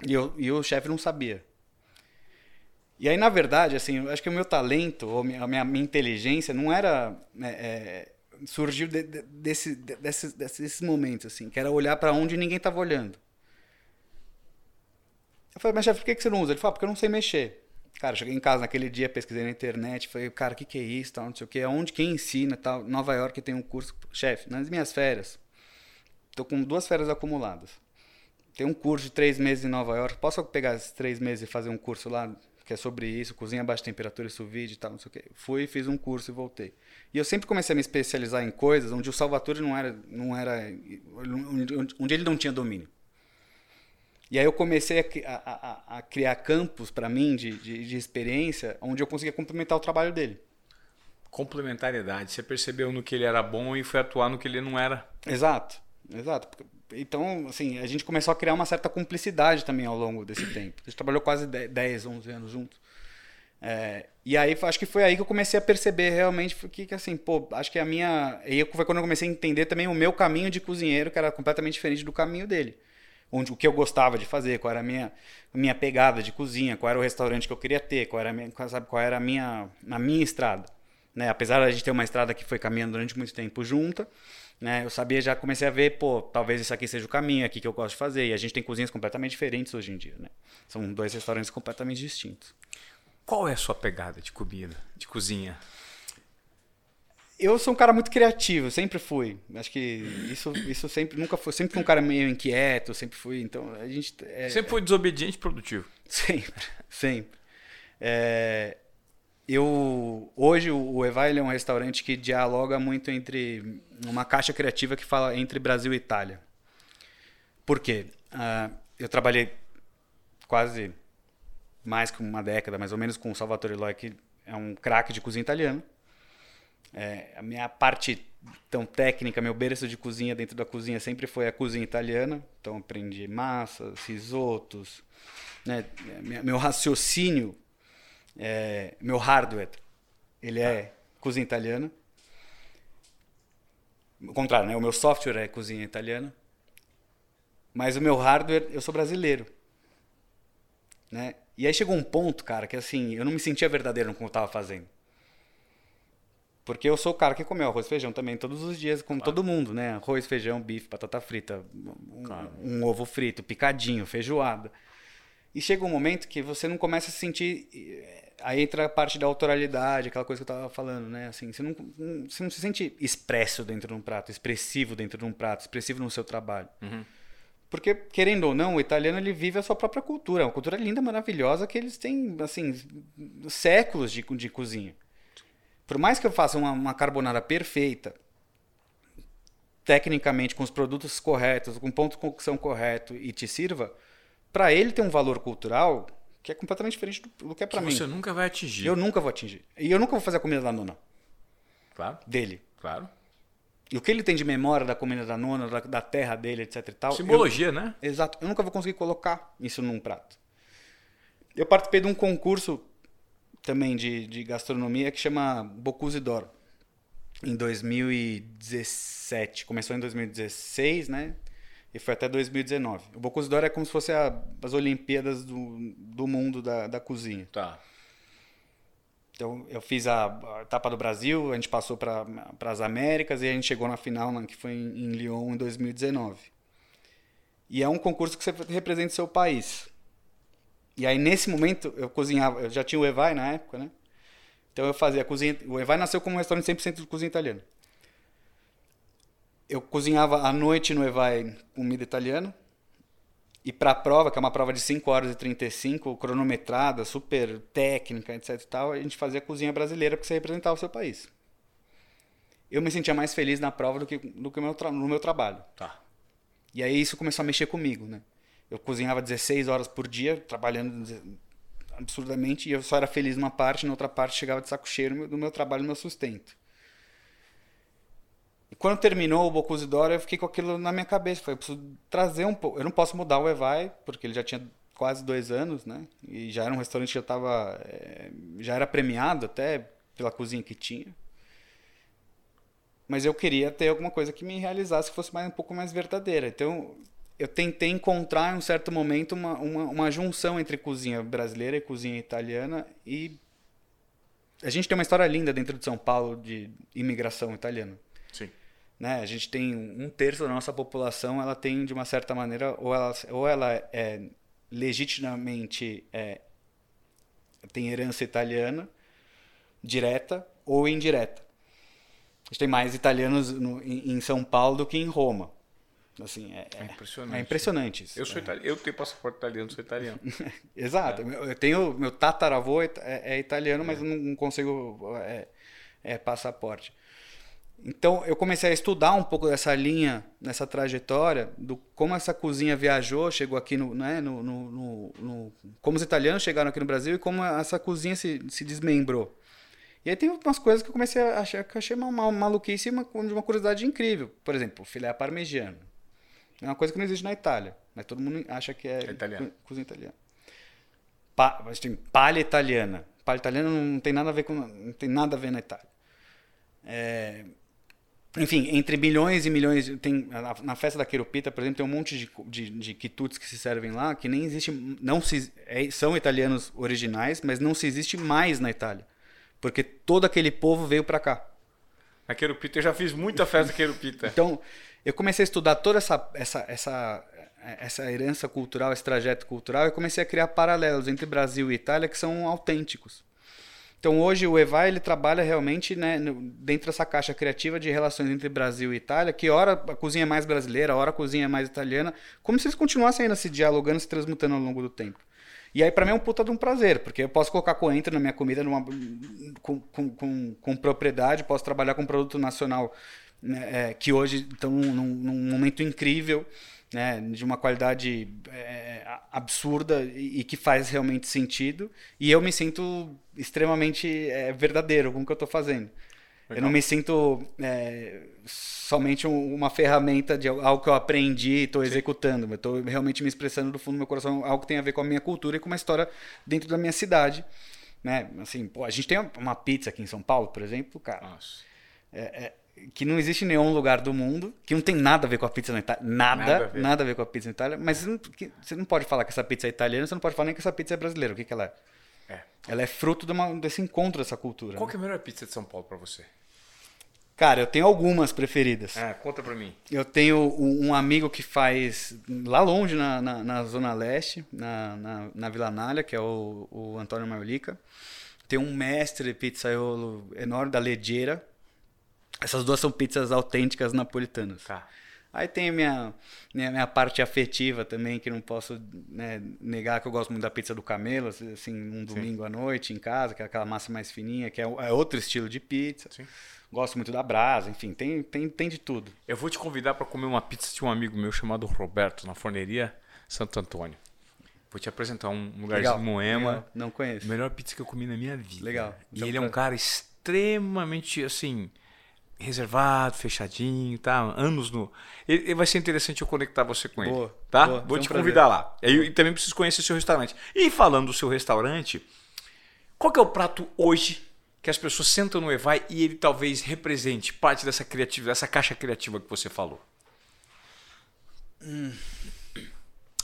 e, eu, e o chefe não sabia. E aí, na verdade, assim, acho que o meu talento, ou a minha, minha inteligência, não era é, é, surgiu de, de, desse, de, desses, desses momentos, assim, que era olhar para onde ninguém estava olhando. Eu falei, mas chefe, por que, que você não usa? Ele falou, ah, porque eu não sei mexer. Cara, cheguei em casa naquele dia, pesquisei na internet, falei, cara, o que, que é isso, tal, não sei o que, onde quem ensina, tal. Nova York tem um curso, chefe, nas minhas férias, tô com duas férias acumuladas. Tem um curso de três meses em Nova York, posso pegar esses três meses e fazer um curso lá que é sobre isso, cozinha a baixa temperatura e sous vide e tal, não sei o quê. Fui, fiz um curso e voltei. E eu sempre comecei a me especializar em coisas onde o Salvatore não era, não era onde ele não tinha domínio. E aí eu comecei a, a, a criar campos para mim de, de, de, experiência onde eu conseguia complementar o trabalho dele. Complementariedade. Você percebeu no que ele era bom e foi atuar no que ele não era. Exato, exato. Então, assim, a gente começou a criar uma certa cumplicidade também ao longo desse tempo. A gente trabalhou quase 10, 11 anos juntos. É, e aí, acho que foi aí que eu comecei a perceber realmente que, que assim, pô, acho que a minha. E foi quando eu comecei a entender também o meu caminho de cozinheiro, que era completamente diferente do caminho dele. Onde, o que eu gostava de fazer, qual era a minha, minha pegada de cozinha, qual era o restaurante que eu queria ter, qual era a minha, sabe, qual era a minha, a minha estrada. Né? Apesar de a gente ter uma estrada que foi caminhando durante muito tempo junta, né? Eu sabia, já comecei a ver, pô, talvez isso aqui seja o caminho aqui que eu gosto de fazer. E a gente tem cozinhas completamente diferentes hoje em dia, né? São dois restaurantes completamente distintos. Qual é a sua pegada de comida, de cozinha? Eu sou um cara muito criativo, sempre fui. Acho que isso, isso sempre nunca foi, sempre fui um cara meio inquieto, sempre fui. Então a gente é, sempre foi desobediente e produtivo. [laughs] Sempre, sempre. É, eu hoje o Evai é um restaurante que dialoga muito entre uma caixa criativa que fala entre Brasil e Itália. Por quê? Uh, eu trabalhei quase mais que uma década, mais ou menos, com o Salvatore Loi, que é um craque de cozinha italiana. É, a minha parte tão técnica, meu berço de cozinha dentro da cozinha sempre foi a cozinha italiana. Então aprendi massas, risotos, né? Meu raciocínio, é, meu hardware, ele é cozinha italiana. O contrário, né? O meu software é cozinha italiana. Mas o meu hardware, eu sou brasileiro. Né? E aí chegou um ponto, cara, que assim, eu não me sentia verdadeiro no que eu estava fazendo. Porque eu sou o cara que comeu arroz e feijão também todos os dias, como claro. todo mundo, né? Arroz, feijão, bife, batata frita, um, claro. um, ovo frito, picadinho, feijoada. E chega um momento que você não começa a se sentir. Eh, aí entra a parte da autoralidade, aquela coisa que eu estava falando, né? Assim, você não, você não se sente expresso dentro de um prato, expressivo dentro de um prato, expressivo no seu trabalho. Uhum. Porque, querendo ou não, o italiano ele vive a sua própria cultura. É uma cultura linda, maravilhosa, que eles têm, assim, séculos de, de cozinha. Por mais que eu faça uma, uma carbonara perfeita, tecnicamente, com os produtos corretos, com ponto de cocção correto e te sirva, para ele tem um valor cultural que é completamente diferente do, do que é para mim. Você nunca vai atingir. Eu nunca vou atingir. E eu nunca vou fazer a comida da nona. Claro. Dele. Claro. E o que ele tem de memória da comida da nona, da, da terra dele, etc e tal. Simbologia, eu, né? Exato. Eu nunca vou conseguir colocar isso num prato. Eu participei de um concurso também de, de gastronomia que chama Bocuse d'Or. Em 2017. Começou em 2016, né? E foi até 2019. O Bocuse é como se fosse a, as Olimpíadas do, do mundo da, da cozinha. Tá. Então, eu fiz a, a etapa do Brasil, a gente passou para as Américas e a gente chegou na final, que foi em, em Lyon, em 2019. E é um concurso que você representa o seu país. E aí, nesse momento, eu cozinhava, eu já tinha o Evai na época, né? Então, eu fazia cozinha. O Evai nasceu como um restaurante 100% de cozinha italiana. Eu cozinhava à noite no Evai comida italiana. E para a prova, que é uma prova de 5 horas e 35, cronometrada, super técnica, etc e tal, a gente fazia cozinha brasileira porque você representava o seu país. Eu me sentia mais feliz na prova do que, do que no, meu no meu trabalho. Tá. E aí isso começou a mexer comigo, né? Eu cozinhava 16 horas por dia, trabalhando absurdamente, e eu só era feliz numa parte, na outra parte chegava de saco cheiro do meu trabalho, do meu sustento. E quando terminou o Bocuse d'Or, eu fiquei com aquilo na minha cabeça. Falei, eu preciso trazer um pouco. Eu não posso mudar o Evai, porque ele já tinha quase dois anos, né? E já era um restaurante que já estava. É, já era premiado até pela cozinha que tinha. Mas eu queria ter alguma coisa que me realizasse, que fosse mais, um pouco mais verdadeira. Então, eu tentei encontrar em um certo momento uma, uma, uma junção entre cozinha brasileira e cozinha italiana. E a gente tem uma história linda dentro de São Paulo de imigração italiana. Né? A gente tem um terço da nossa população, ela tem de uma certa maneira, ou ela, ou ela é legitimamente é, tem herança italiana, direta ou indireta. A gente tem mais italianos no, em, em, São Paulo do que em Roma. Assim, é, é, impressionante. É impressionante isso. Eu, sou italiano, eu tenho passaporte italiano, sou italiano. [laughs] Exato. É. Eu tenho meu tataravô é, é italiano, mas eu não consigo é, passaporte. Então eu comecei a estudar um pouco dessa linha, nessa trajetória, do como essa cozinha viajou, chegou aqui no, né, no, no, no, no como os italianos chegaram aqui no Brasil e como essa cozinha se, se desmembrou. E aí tem umas coisas que eu comecei a achar que eu achei uma, uma maluquice e uma, uma curiosidade incrível. Por exemplo, filé parmegiano. É uma coisa que não existe na Itália, mas todo mundo acha que é, é italiano. cozinha italiana. Pa, tem palha italiana. Palha italiana não tem nada a ver com não tem nada a ver na Itália. É, enfim, entre milhões e milhões. Tem, na festa da Queropita, por exemplo, tem um monte de, de, de quitutes que se servem lá que nem existe. Não se, é, são italianos originais, mas não se existe mais na Itália. Porque todo aquele povo veio para cá. A Queropita, eu já fiz muita festa da Queropita. [laughs] então, eu comecei a estudar toda essa, essa, essa, essa herança cultural, esse trajeto cultural, e comecei a criar paralelos entre Brasil e Itália que são autênticos. Então hoje o EVA ele trabalha realmente né, dentro dessa caixa criativa de relações entre Brasil e Itália, que ora a cozinha é mais brasileira, ora a cozinha é mais italiana, como se eles continuassem ainda se dialogando, se transmutando ao longo do tempo. E aí para mim é um puta de um prazer, porque eu posso colocar coentro na minha comida numa, com, com, com, com propriedade, posso trabalhar com produto nacional né, é, que hoje estão num, num momento incrível né, de uma qualidade é, absurda e, e, que faz realmente sentido. E eu me sinto extremamente é, verdadeiro com o que eu estou fazendo. Eu não me sinto é, somente um- uma ferramenta de algo que eu aprendi e estou executando. Eu estou realmente me expressando do fundo do meu coração algo que tem a ver com a minha cultura e com uma história dentro da minha cidade. Né? Assim, pô, a gente tem uma pizza aqui em São Paulo, por exemplo, cara, Nossa. Que não existe em nenhum lugar do mundo, que não tem nada a ver com a pizza na Itália. Nada, Nada a nada ver. a ver, com a pizza na Itália. Mas você não, que- você não pode falar que essa pizza é italiana, você não pode falar nem que essa pizza é brasileira. O que, que ela é? É. Ela é fruto de uma- desse encontro, dessa cultura. Qual né? que é a melhor pizza de São Paulo pra você? Cara, eu tenho algumas preferidas. Ah, conta pra mim. Eu tenho um, amigo que faz lá longe, na, na, na Zona Leste, na, na, na Vila Nália, que é o, o Antônio Maiolica. Tem um mestre pizzaiolo enorme da Leggera. Essas duas são pizzas autênticas napolitanas. Tá. Aí tem a minha, minha, minha parte afetiva também, que não posso né, negar que eu gosto muito da pizza do Camelo, assim, um domingo à noite em casa, que é aquela massa mais fininha, que é, é outro estilo de pizza. Sim. Gosto muito da brasa, enfim, tem, tem, tem de tudo. Eu vou te convidar pra comer uma pizza de um amigo meu chamado Roberto, na forneria Santo Antônio. Vou te apresentar um lugarzinho em Moema. Legal. Não conheço. Melhor pizza que eu comi na minha vida. Legal. E Então, ele é um cara extremamente, assim, reservado, fechadinho, tá? Anos no. Ele, ele vai ser interessante eu conectar você com ele. Boa, Tá? boa, Vou um te prazer. convidar lá. E, e também preciso conhecer o seu restaurante. E falando do seu restaurante, qual que é o prato hoje que as pessoas sentam no Evai e ele talvez represente parte dessa criativa, dessa caixa criativa que você falou?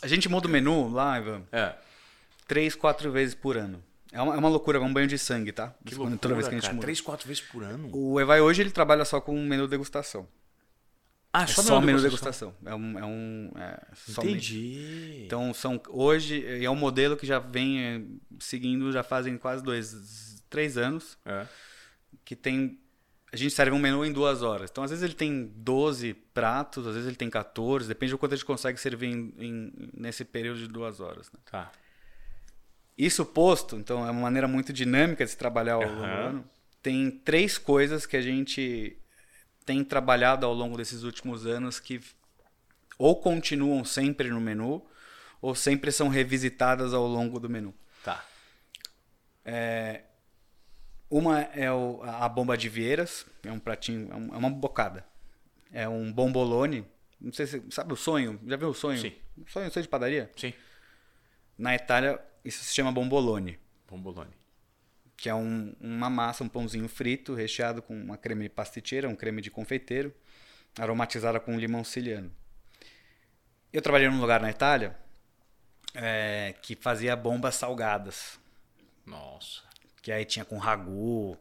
A gente muda o menu lá, Ivan, É. três, quatro vezes por ano. É uma, é uma loucura, é um banho de sangue, tá? Que Quando- loucura, Toda vez que a gente cara. muda. Três, quatro vezes por ano? O Evai hoje ele trabalha só com menu degustação. Ah, É só, menu degustação. É um. É um é. Entendi. Então são hoje é um modelo que já vem eh, seguindo já fazem quase dois, três anos É. que tem a gente serve um menu em duas horas. Então às vezes ele tem 12 pratos, às vezes ele tem 14, depende do quanto a gente consegue servir em- em- nesse período de duas horas. né? Tá. Isso posto, então é uma maneira muito dinâmica de se trabalhar ao longo do ano. Tem três coisas que a gente tem trabalhado ao longo desses últimos anos que ou continuam sempre no menu ou sempre são revisitadas ao longo do menu. Tá. Uma é o- a bomba de vieiras, é um pratinho, é é uma bocada. É um bombolone. Não sei se sabe o sonho. Já viu o sonho? Sim. Sonho, sonho de padaria? Sim. Na Itália isso se chama bombolone. Bombolone. que é um- uma massa, um pãozinho frito, recheado com uma creme pasticeira, um creme de confeiteiro, aromatizada com limão siciliano. Eu trabalhei num lugar na Itália é, que fazia bombas salgadas, Nossa. que aí tinha com ragu,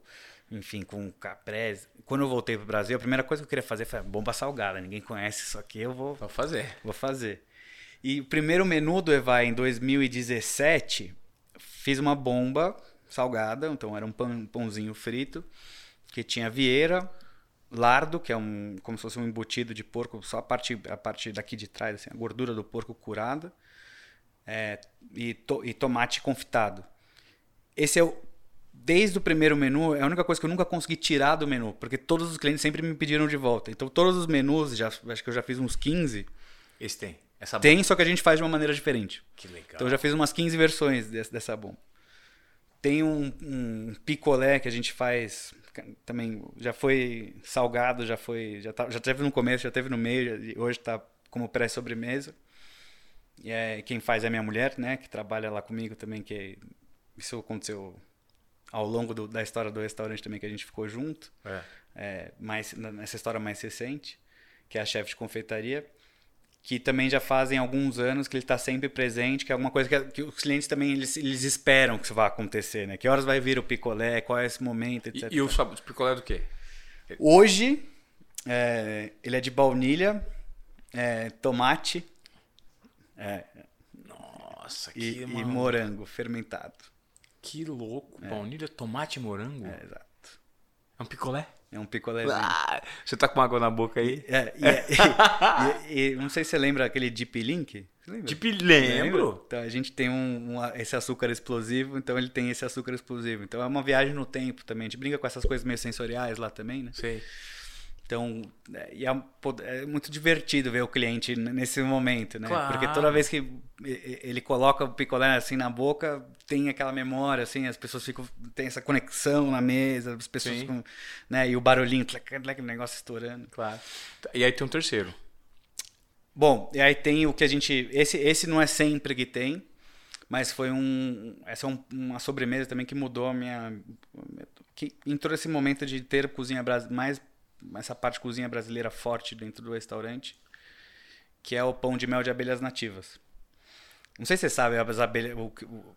enfim, com caprese. Quando eu voltei pro Brasil, a primeira coisa que eu queria fazer foi bomba salgada. Ninguém conhece isso aqui, eu vou Vou fazer. Vou fazer. E o primeiro menu do Evai em 2017, fiz uma bomba salgada, então era um pão- pãozinho frito, que tinha vieira, lardo, que é um como se fosse um embutido de porco, só a parte, a parte daqui de trás, assim, a gordura do porco curada, é, e, to- e tomate confitado. Esse é o. Desde o primeiro menu, é a única coisa que eu nunca consegui tirar do menu, porque todos os clientes sempre me pediram de volta. Então, todos os menus, já, acho que eu já fiz uns 15, Esse tem. Essa tem, só que a gente faz de uma maneira diferente. Que legal. Então eu já fiz umas 15 versões desse- dessa bomba. Tem um, um picolé que a gente faz também já foi salgado, já foi já, tá, já teve no começo, já teve no meio, e hoje está como pré-sobremesa. E é, quem faz é a minha mulher, né, que trabalha lá comigo também, que isso aconteceu ao longo do- da história do restaurante também que a gente ficou junto É. é, mais, nessa história mais recente, que é a chefe de confeitaria, que também já fazem alguns anos que ele está sempre presente, que é alguma coisa que, que os clientes também eles, eles esperam que isso vá acontecer, né? Que horas vai vir o picolé, qual é esse momento, etc. E, e o sabor picolé é do quê? Hoje, é, ele é de baunilha, é, tomate é, Nossa, e, que, e morango fermentado. que louco. Baunilha, tomate e morango. É, exato. É um picolé? É um picolézinho. Ah, você tá com água na boca aí? É, e, é- [laughs] e- e- não sei se você lembra aquele Deep Link. Tipo, lembro. Então a gente tem um, um- esse açúcar explosivo, então ele tem esse açúcar explosivo. Então é uma viagem no tempo também. A gente brinca com essas coisas meio sensoriais lá também, né? Sei. Então, é, é, é, muito divertido ver o cliente nesse momento, né? Claro. Porque toda vez que ele coloca o picolé assim na boca, tem aquela memória, assim, as pessoas ficam, tem essa conexão na mesa, as pessoas ficam, né? E o barulhinho, aquele negócio estourando. Claro. E aí tem um terceiro. Bom, e aí tem o que a gente, esse, esse não é sempre que tem, mas foi um, essa é um, uma sobremesa também que mudou a minha, que entrou esse momento de ter cozinha mais essa parte cozinha brasileira forte dentro do restaurante, que é o pão de mel de abelhas nativas. Não sei se você sabe, as abelhas,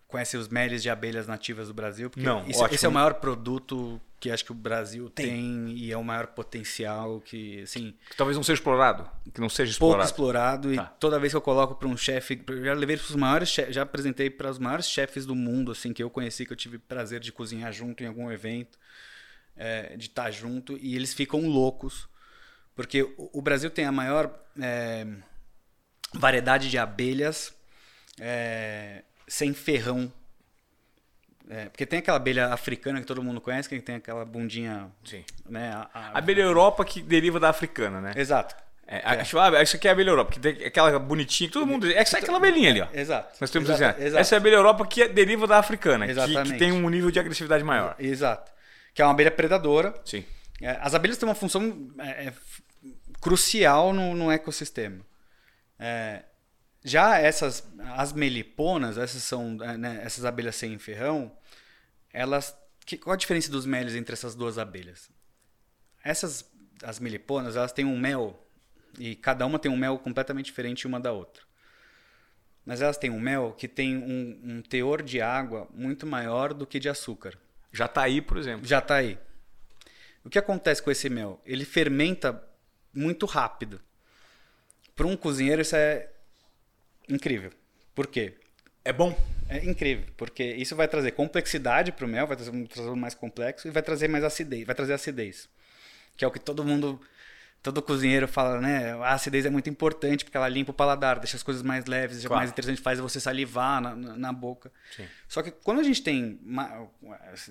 conhece os meles de abelhas nativas do Brasil? Porque Não, isso, esse é o maior produto que acho que o Brasil tem, tem e é o maior potencial que, assim... Que talvez não seja explorado, que não seja explorado. Pouco explorado tá. e toda vez que eu coloco para um chefe... Já levei para os maiores chefes, já apresentei para os maiores chefes do mundo, assim, que eu conheci, que eu tive prazer de cozinhar junto em algum evento é, de estar junto e eles ficam loucos porque o, o Brasil tem a maior é, variedade de abelhas é, sem ferrão. É, porque tem aquela abelha africana que todo mundo conhece, que tem aquela bundinha. Sim. Né, a, a... abelha Europa que deriva da africana, né? Exato. É, é. Acho, ah, isso aqui é a abelha Europa, que tem aquela bonitinha que todo mundo. É aquela abelhinha ali, ó. Exato. Nós temos exato, exato. Essa é a abelha Europa que deriva da africana, que, que, tem um nível de agressividade maior. Exato que é uma abelha predadora. Sim. É, as abelhas têm uma função é, é crucial no, no ecossistema. É, já essas, as meliponas, essas são é, né, essas abelhas sem ferrão, elas, que, qual a diferença dos meles entre essas duas abelhas? Essas, as meliponas, elas têm um mel e cada uma tem um mel completamente diferente uma da outra. Mas elas têm um mel que tem um, um teor de água muito maior do que de açúcar. Já está aí, por exemplo. Já está aí. O que acontece com esse mel? Ele fermenta muito rápido. Para um cozinheiro isso é incrível. Por quê? É bom. É incrível, porque isso vai trazer complexidade para o mel, vai trazer um, trazer um mais complexo e vai trazer mais acidez, vai trazer acidez, que é o que todo mundo todo cozinheiro fala, né? A acidez é muito importante porque ela limpa o paladar, deixa as coisas mais leves, claro. mais interessante, faz você salivar na, na, na boca. Sim. Só que quando a gente tem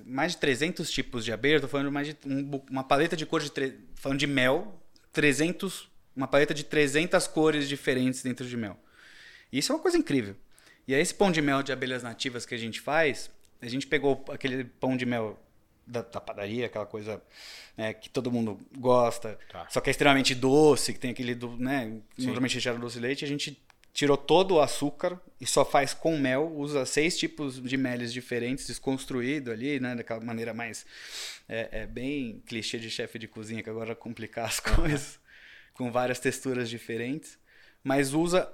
mais de 300 tipos de abelha, tô falando mais de um, uma paleta de cores de tre... falando de mel, 300, uma paleta de 300 cores diferentes dentro de mel. Isso é uma coisa incrível. E aí esse pão de mel de abelhas nativas que a gente faz, a gente pegou aquele pão de mel da, da padaria, aquela coisa né, que todo mundo gosta, tá. só que é extremamente doce, que tem aquele, do, né, normalmente recheado doce de leite, a gente tirou todo o açúcar e só faz com mel, usa seis tipos de meles diferentes, desconstruído ali, né, daquela maneira mais, é, é bem clichê de chefe de cozinha, que agora complicar as [laughs] coisas, com várias texturas diferentes, mas usa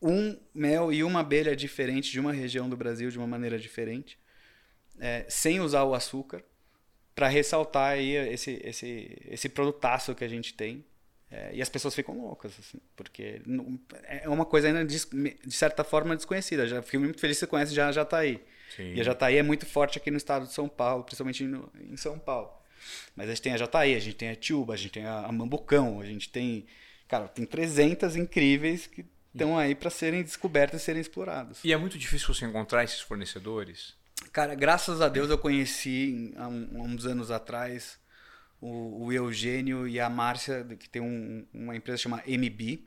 um mel e uma abelha diferente de uma região do Brasil de uma maneira diferente é, sem usar o açúcar, para ressaltar aí esse, esse, esse produtaço que a gente tem. É, e as pessoas ficam loucas, assim, porque não, é uma coisa ainda de, de, certa forma desconhecida. Já fiquei muito feliz que você conhece já Jataí. Sim. E a Jataí é muito forte aqui no estado de São Paulo, principalmente no, em São Paulo. Mas a gente tem a Jataí, a gente tem a Tiúba, a gente tem a, a Mambucão, a gente tem. Cara, tem 300 incríveis que estão aí para serem descobertas e serem exploradas. E é muito difícil você encontrar esses fornecedores? Cara, graças a Deus eu conheci há, uns anos atrás o, o, Eugênio e a Márcia, que tem um, uma empresa chamada MB,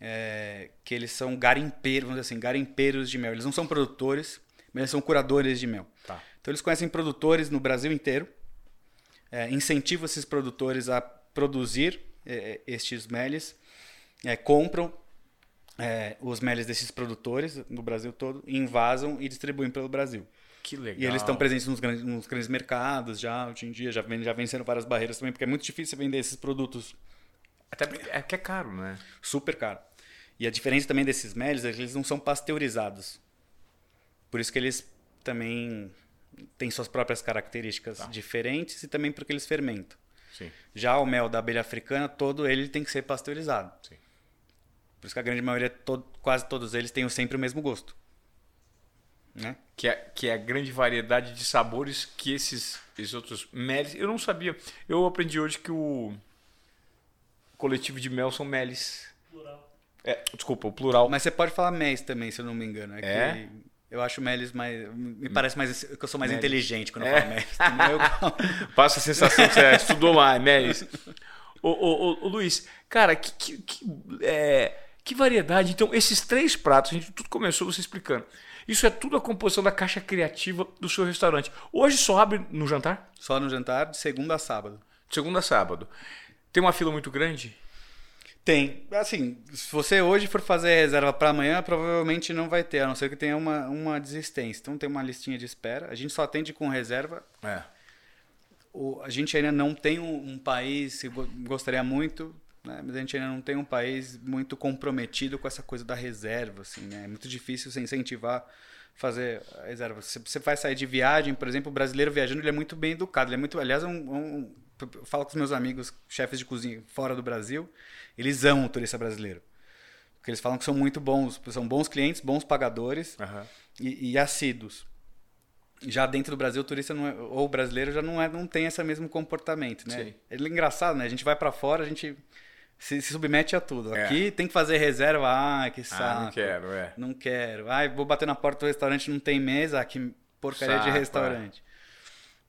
é, que eles são garimpeiros, vamos dizer assim, garimpeiros de mel. Eles não são produtores, mas eles são curadores de mel. Tá. Então eles conhecem produtores no Brasil inteiro, é, incentivam esses produtores a produzir é, estes meles, é, compram é, os meles desses produtores no Brasil todo, invasam e distribuem pelo Brasil. Que legal. E eles estão presentes nos grandes, nos grandes mercados já, hoje em dia, já, já venceram várias barreiras também, porque é muito difícil vender esses produtos. Até é que é caro, né? Super caro. E a diferença também desses meles é que eles não são pasteurizados. Por isso que eles também têm suas próprias características tá. diferentes e também porque eles fermentam. Sim. Já o mel da abelha africana, todo ele tem que ser pasteurizado. Sim. Por isso que a grande maioria, todo, quase todos eles, têm sempre o mesmo gosto. Né? Que, é, que é a grande variedade de sabores que esses, esses outros meles. Eu não sabia. Eu aprendi hoje que o coletivo de mel são meles. Plural. É, desculpa, o plural. Mas você pode falar mês também, se eu não me engano. É? é? Eu acho Melis mais. Me parece mais. que eu sou mais Melis. inteligente quando eu É. falo Melis. também. Eu- Passa a sensação que você estudou mais, Melis. Ô, ô, ô, ô, Luiz, cara, que, que, que, é, que variedade. Então, esses três pratos, a gente tudo começou você explicando. Isso é tudo a composição da caixa criativa do seu restaurante. Hoje só abre no jantar? Só no jantar, de segunda a sábado. De segunda a sábado. Tem uma fila muito grande? Tem. Assim, se você hoje for fazer reserva para amanhã, provavelmente não vai ter, a não ser que tenha uma, uma desistência. Então tem uma listinha de espera. A gente só atende com reserva. É. O- a gente ainda não tem um, um país, que go- gostaria muito, né? mas a gente ainda não tem um país muito comprometido com essa coisa da reserva. Assim, né? É muito difícil você incentivar fazer a reserva. Se você vai sair de viagem, por exemplo, o brasileiro viajando, ele é muito bem educado. Ele é muito, aliás, é um, um- eu falo com os meus amigos, chefes de cozinha fora do Brasil, eles amam o turista brasileiro. Porque eles falam que são muito bons, são bons clientes, bons pagadores Aham. e, e assíduos. Já dentro do Brasil, o turista é- ou o brasileiro já não, é, não tem esse mesmo comportamento, né? Sim. É engraçado, né? A gente vai pra fora, a gente se, se submete a tudo. É. Aqui tem que fazer reserva, ah, que saco. Ah, não quero, é. Não quero. Ai, vou bater na porta do restaurante, não tem mesa, ah, que porcaria Saco, de restaurante.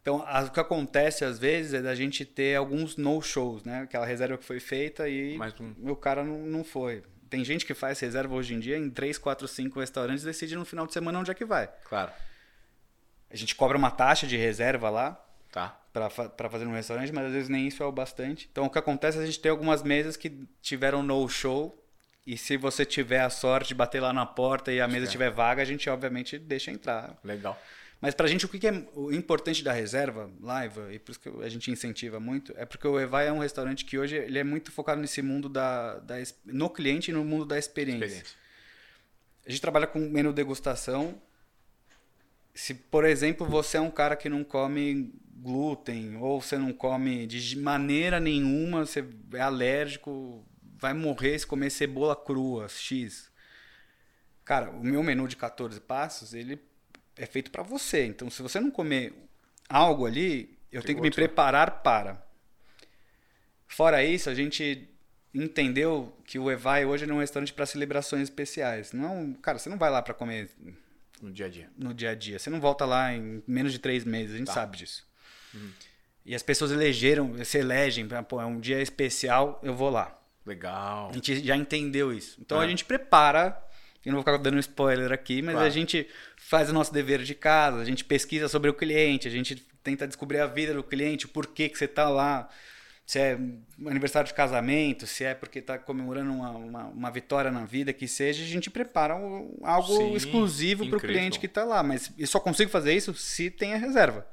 Então, a- o que acontece às vezes é da gente ter alguns no-shows, né? Aquela reserva que foi feita e um. o cara não, não foi. Tem gente que faz reserva hoje em dia em 3, 4, 5 restaurantes e decide no final de semana onde é que vai. Claro. A gente cobra uma taxa de reserva lá Tá. para fazer no restaurante, mas às vezes nem isso é o bastante. Então o que acontece é a gente tem algumas mesas que tiveram no show e se você tiver a sorte de bater lá na porta e a mesa Certo. tiver vaga, a gente obviamente deixa entrar. Legal. Mas pra gente o que é o importante da reserva, live, e por isso que a gente incentiva muito, é porque o Evai é um restaurante que hoje ele é muito focado nesse mundo da, da no cliente e no mundo da experiência. Experiência. A gente trabalha com menu degustação. Se, por exemplo, você é um cara que não come glúten ou você não come de maneira nenhuma, você é alérgico, vai morrer se comer cebola crua, X. Cara, o meu menu de 14 passos, ele é feito para você. Então, se você não comer algo ali, eu tenho que me preparar para. Fora isso, a gente entendeu que o Evai hoje é um restaurante para celebrações especiais. Não, é cara, você não vai lá para comer No dia a dia. no dia a dia. Você não volta lá em menos de três meses, a gente Tá. sabe disso. E as pessoas elegeram, se elegem, pô, é um dia especial, eu vou lá. Legal. A gente já entendeu isso. Então Ah. a gente prepara, eu não vou ficar dando spoiler aqui, mas Claro. a gente faz o nosso dever de casa, a gente pesquisa sobre o cliente, a gente tenta descobrir a vida do cliente, o porquê que você está lá. Se é aniversário de casamento, se é porque está comemorando uma, uma, uma vitória na vida, que seja, a gente prepara um- algo Sim, exclusivo para o cliente que está lá. Mas eu só consigo fazer isso se tem a reserva,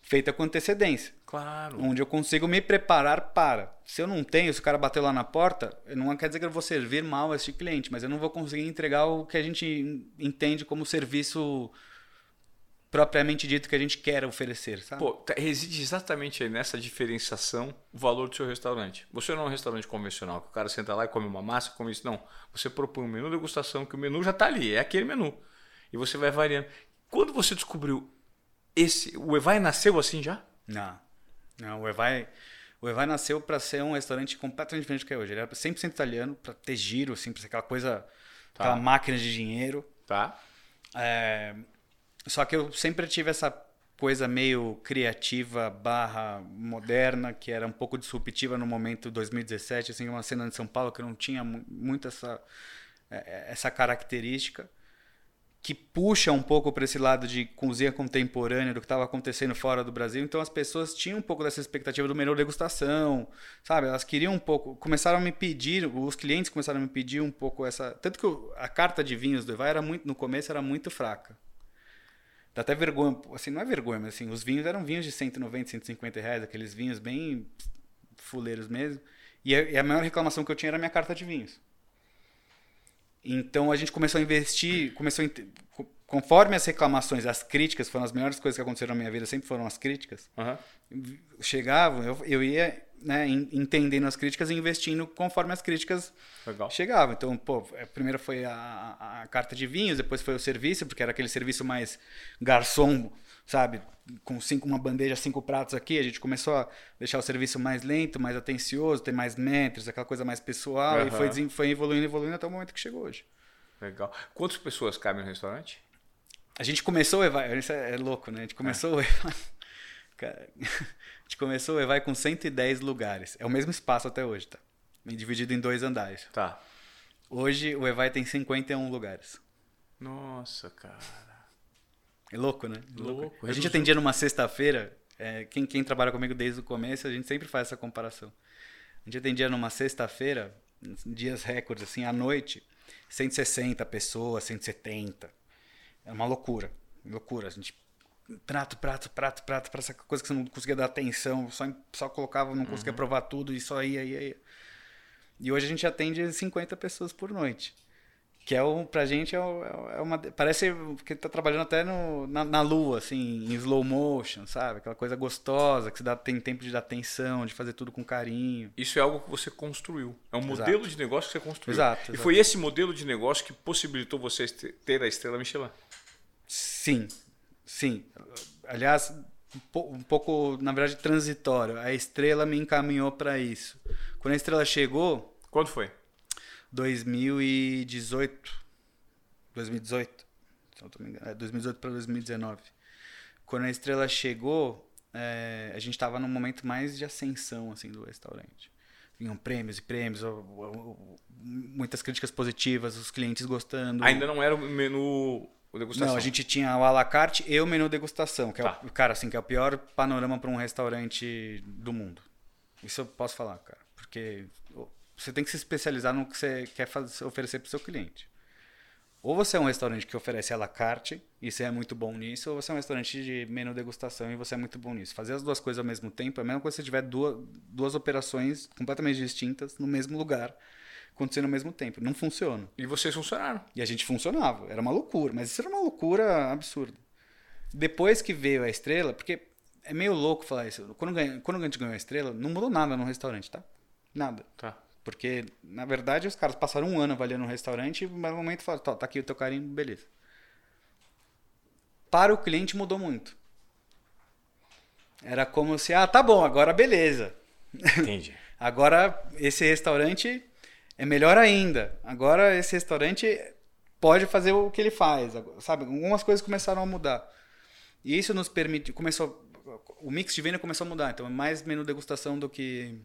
feita com antecedência Claro. onde eu consigo me preparar para. Se eu não tenho, se o cara bateu lá na porta, não quer dizer que eu vou servir mal a esse cliente, mas eu não vou conseguir entregar o que a gente entende como serviço propriamente dito que a gente quer oferecer, sabe? Pô, tá- reside exatamente aí nessa diferenciação o valor do seu restaurante. Você não é um restaurante convencional, que o cara senta lá e come uma massa, come isso. Não. Você propõe um menu de degustação, que o menu já está ali, é aquele menu. E você vai variando. Quando você descobriu esse. O Evai nasceu assim já? Não. Não, o Evai, o Evai nasceu para ser um restaurante completamente diferente do que é hoje. Ele era 100% italiano, para ter giro, assim, para ser aquela coisa, Tá. aquela máquina de dinheiro. Tá. É, só que eu sempre tive essa coisa meio criativa barra moderna, que era um pouco disruptiva no momento 2017, assim, uma cena de São Paulo que não tinha mu- muito essa, é, essa característica, que puxa um pouco para esse lado de cozinha contemporânea do que estava acontecendo fora do Brasil. Então as pessoas tinham um pouco dessa expectativa do menu degustação, sabe? Elas queriam um pouco, começaram a me pedir, os clientes começaram a me pedir um pouco essa, tanto que a carta de vinhos do Evai era muito no começo era muito fraca. Dá até vergonha, assim, não é vergonha, mas assim, os vinhos eram vinhos de 190, 150 reais, aqueles vinhos bem fuleiros mesmo. E a, e a maior reclamação que eu tinha era a minha carta de vinhos. Então a gente começou a investir, começou a, conforme as reclamações, as críticas foram as melhores coisas que aconteceram na minha vida, sempre foram as críticas. Aham. Chegavam, eu, eu ia né, en- entendendo as críticas e investindo conforme as críticas Legal. chegavam. Então, pô, a primeira foi a, a- carta de vinhos, depois foi o serviço, porque era aquele serviço mais garçom, sabe? Com cinco, uma bandeja, cinco pratos aqui, a gente começou a deixar o serviço mais lento, mais atencioso, ter mais metros, aquela coisa mais pessoal, e Aham. foi, foi evoluindo, evoluindo até o momento que chegou hoje. Legal. Quantas pessoas cabem no restaurante? A gente começou o Evai, isso é, é louco, né? A gente começou o Evai. Cara, a gente começou o Evai com 110 lugares. É o mesmo espaço até hoje, tá? Dividido em dois andares. Tá. Hoje o Evai tem 51 lugares. Nossa, cara. É louco, né? Louco. A gente atendia numa sexta-feira, é, quem, quem trabalha comigo desde o começo, a gente sempre faz essa comparação. A gente atendia numa sexta-feira, dias recordes, assim, à noite, 160 pessoas, 170. É uma loucura. Loucura. A gente. Prato, prato, prato, prato, pra essa coisa que você não conseguia dar atenção, só, só colocava, não conseguia provar tudo e só ia, ia, ia. E hoje a gente atende 50 pessoas por noite. Que é o, pra gente é, o- é uma. Parece que tá trabalhando até no, na, na lua, assim, em slow motion, sabe? Aquela coisa gostosa, que você dá, tem tempo de dar atenção, de fazer tudo com carinho. Isso é algo que você construiu. É um modelo de negócio que você construiu. Exato, E exato. foi esse modelo de negócio que possibilitou você ter a estrela Michelin. Sim, sim. Aliás, um, po- pouco, na verdade, transitório. A estrela me encaminhou para isso. Quando a estrela chegou, Quando foi? 2018. 2018. Se não me enganando, é 2018 para 2019. Quando a estrela chegou, é, a gente estava num momento mais de ascensão assim do restaurante. Vinham prêmios e prêmios, muitas críticas positivas, os clientes gostando. Ainda não era o menu o degustação. Não, a gente tinha o à la carte e o menu degustação, que é Tá. o, cara, assim, que é o pior panorama para um restaurante do mundo. Isso eu posso falar, cara, porque você tem que se especializar no que você quer fazer, oferecer para o seu cliente. Ou você é um restaurante que oferece à la carte e você é muito bom nisso, ou você é um restaurante de menu degustação e você é muito bom nisso. Fazer as duas coisas ao mesmo tempo é a mesma coisa se você tiver duas, duas operações completamente distintas no mesmo lugar, acontecendo ao mesmo tempo. Não funciona. E vocês funcionaram. E a gente funcionava. Era uma loucura. Mas isso era uma loucura absurda. Depois que veio a estrela, porque é meio louco falar isso. Quando, ganha- quando a gente ganhou a estrela, não mudou nada no restaurante, tá? Nada. Tá. Porque, na verdade, os caras passaram um ano avaliando o restaurante e no momento falaram, tá, tá aqui o teu carinho, beleza. Para o cliente mudou muito. Era como se, ah, tá bom, agora beleza. Entendi. [laughs] Agora esse restaurante é melhor ainda. Agora esse restaurante pode fazer o que ele faz, sabe? Algumas coisas começaram a mudar. E isso nos permite, começou o mix de venda começou a mudar, então é mais menu degustação do que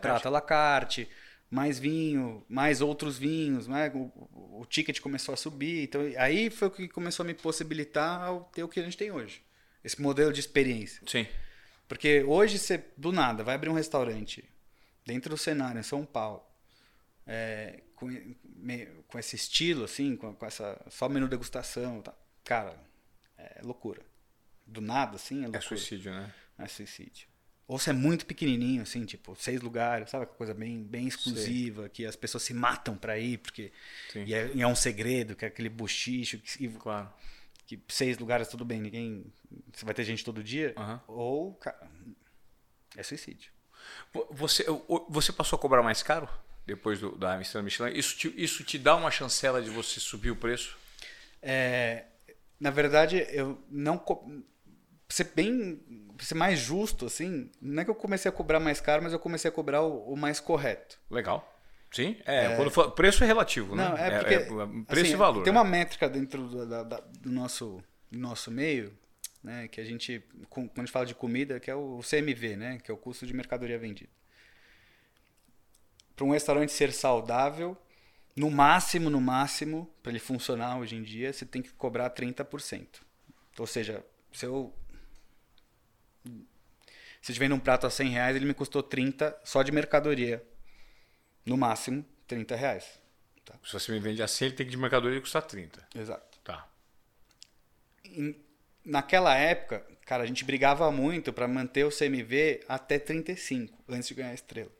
prato à la carte, mais vinho, mais outros vinhos, né? o, o- o ticket começou a subir, então aí foi o que começou a me possibilitar ao ter o que a gente tem hoje. Esse modelo de experiência. Sim. Porque hoje você, do nada, vai abrir um restaurante dentro do cenário, em São Paulo, é, com, me- com esse estilo, assim, com, com essa só menu degustação. Tá? Cara, é loucura. Do nada, assim, é É loucura. suicídio, né? É suicídio. Ou se é muito pequenininho, assim, tipo, seis lugares, sabe? Coisa bem, bem exclusiva, que as pessoas se matam pra ir, porque Sim. e é, e é um segredo, que é aquele bochicho, que, Claro. que seis lugares tudo bem, ninguém. Você vai ter gente todo dia. Aham. Ou, cara, é suicídio. Vo- Você, você passou a cobrar mais caro depois do, da estrela Michelin? Isso te, isso te dá uma chancela de você subir o preço? É, na verdade, eu não. Pra ser bem. Pra ser mais justo, assim, não é que eu comecei a cobrar mais caro, mas eu comecei a cobrar o, o mais correto. Legal. Sim? É, quando for- preço é relativo, Não, né? é porque. preço assim, e valor. Tem né? uma métrica dentro do, da- da- do nosso, do nosso meio, né? Que a gente. Quando a gente fala de comida, que é o CMV, né? Que é o custo de mercadoria vendida. Para um restaurante ser saudável, no máximo, no máximo, para ele funcionar hoje em dia, você tem que cobrar 30%. Ou seja, se eu. Se eu vendo um prato a 100 reais, ele me custou 30 só de mercadoria. No máximo, 30 reais. Tá? Se você me vende assim, ele tem que de mercadoria custar 30. Exato. Tá. Em- naquela época, cara, a gente brigava muito para manter o CMV até 35, antes de ganhar a estrela.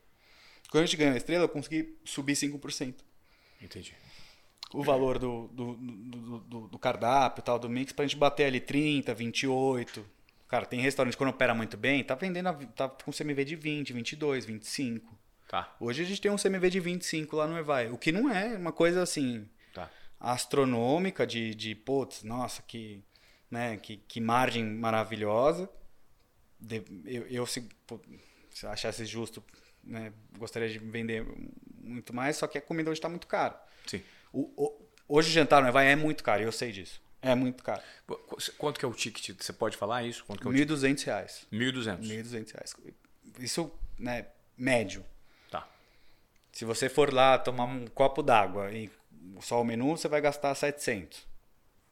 Quando a gente ganhou a estrela, eu consegui subir 5%. Entendi. O valor do, do, do, do- do cardápio e tal, do mix, pra gente bater ali 30, 28. Cara, tem restaurante quando opera muito bem, tá vendendo, a- tá com CMV de 20, 22, 25. Tá. Hoje a gente tem um CMV de 25 lá no Evai, o que não é uma coisa assim, Tá. astronômica de, de putz, nossa, que, né, que, que margem maravilhosa. Eu, eu se, se achasse justo, né, gostaria de vender muito mais, só que a comida hoje está muito cara. Sim. O, o- hoje o jantar no Evaí é muito caro, eu sei disso. É muito caro. Quanto que é o ticket? Você pode falar isso? Quanto que é o 1.200 reais. 1.200. 1.200 reais. Isso, né, médio. Tá. Se você for lá tomar um copo d'água e só o menu, você vai gastar 700.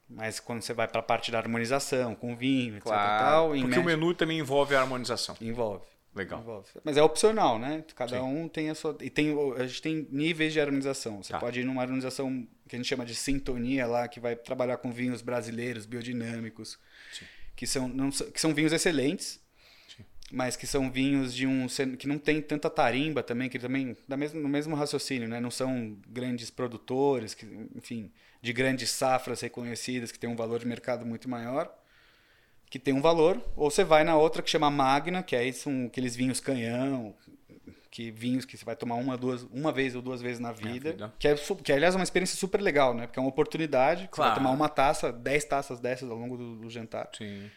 Mas quando você vai para a parte da harmonização, com vinho, claro, etc. Tal, porque médio, o menu também envolve a harmonização. Envolve. Legal. Envolve. Mas é opcional, né? Cada Sim. um tem a sua. E tem, a gente tem níveis de harmonização. Você tá. pode ir numa harmonização que a gente chama de sintonia lá, que vai trabalhar com vinhos brasileiros, biodinâmicos, Sim. que são, não, que são vinhos excelentes, mas que são vinhos de um que não tem tanta tarimba também, que também da mesmo, no mesmo raciocínio, né? Não são grandes produtores, que, enfim, de grandes safras reconhecidas que tem um valor de mercado muito maior, que tem um valor, ou você vai na outra que chama Magna, que aí são aqueles vinhos canhão, que vinhos que você vai tomar uma, duas, uma vez ou duas vezes na vida, vida. Que, é, que é, aliás, uma experiência super legal, né? Porque é uma oportunidade, claro. você vai tomar uma taça, dez taças dessas ao longo do, do jantar. Sim.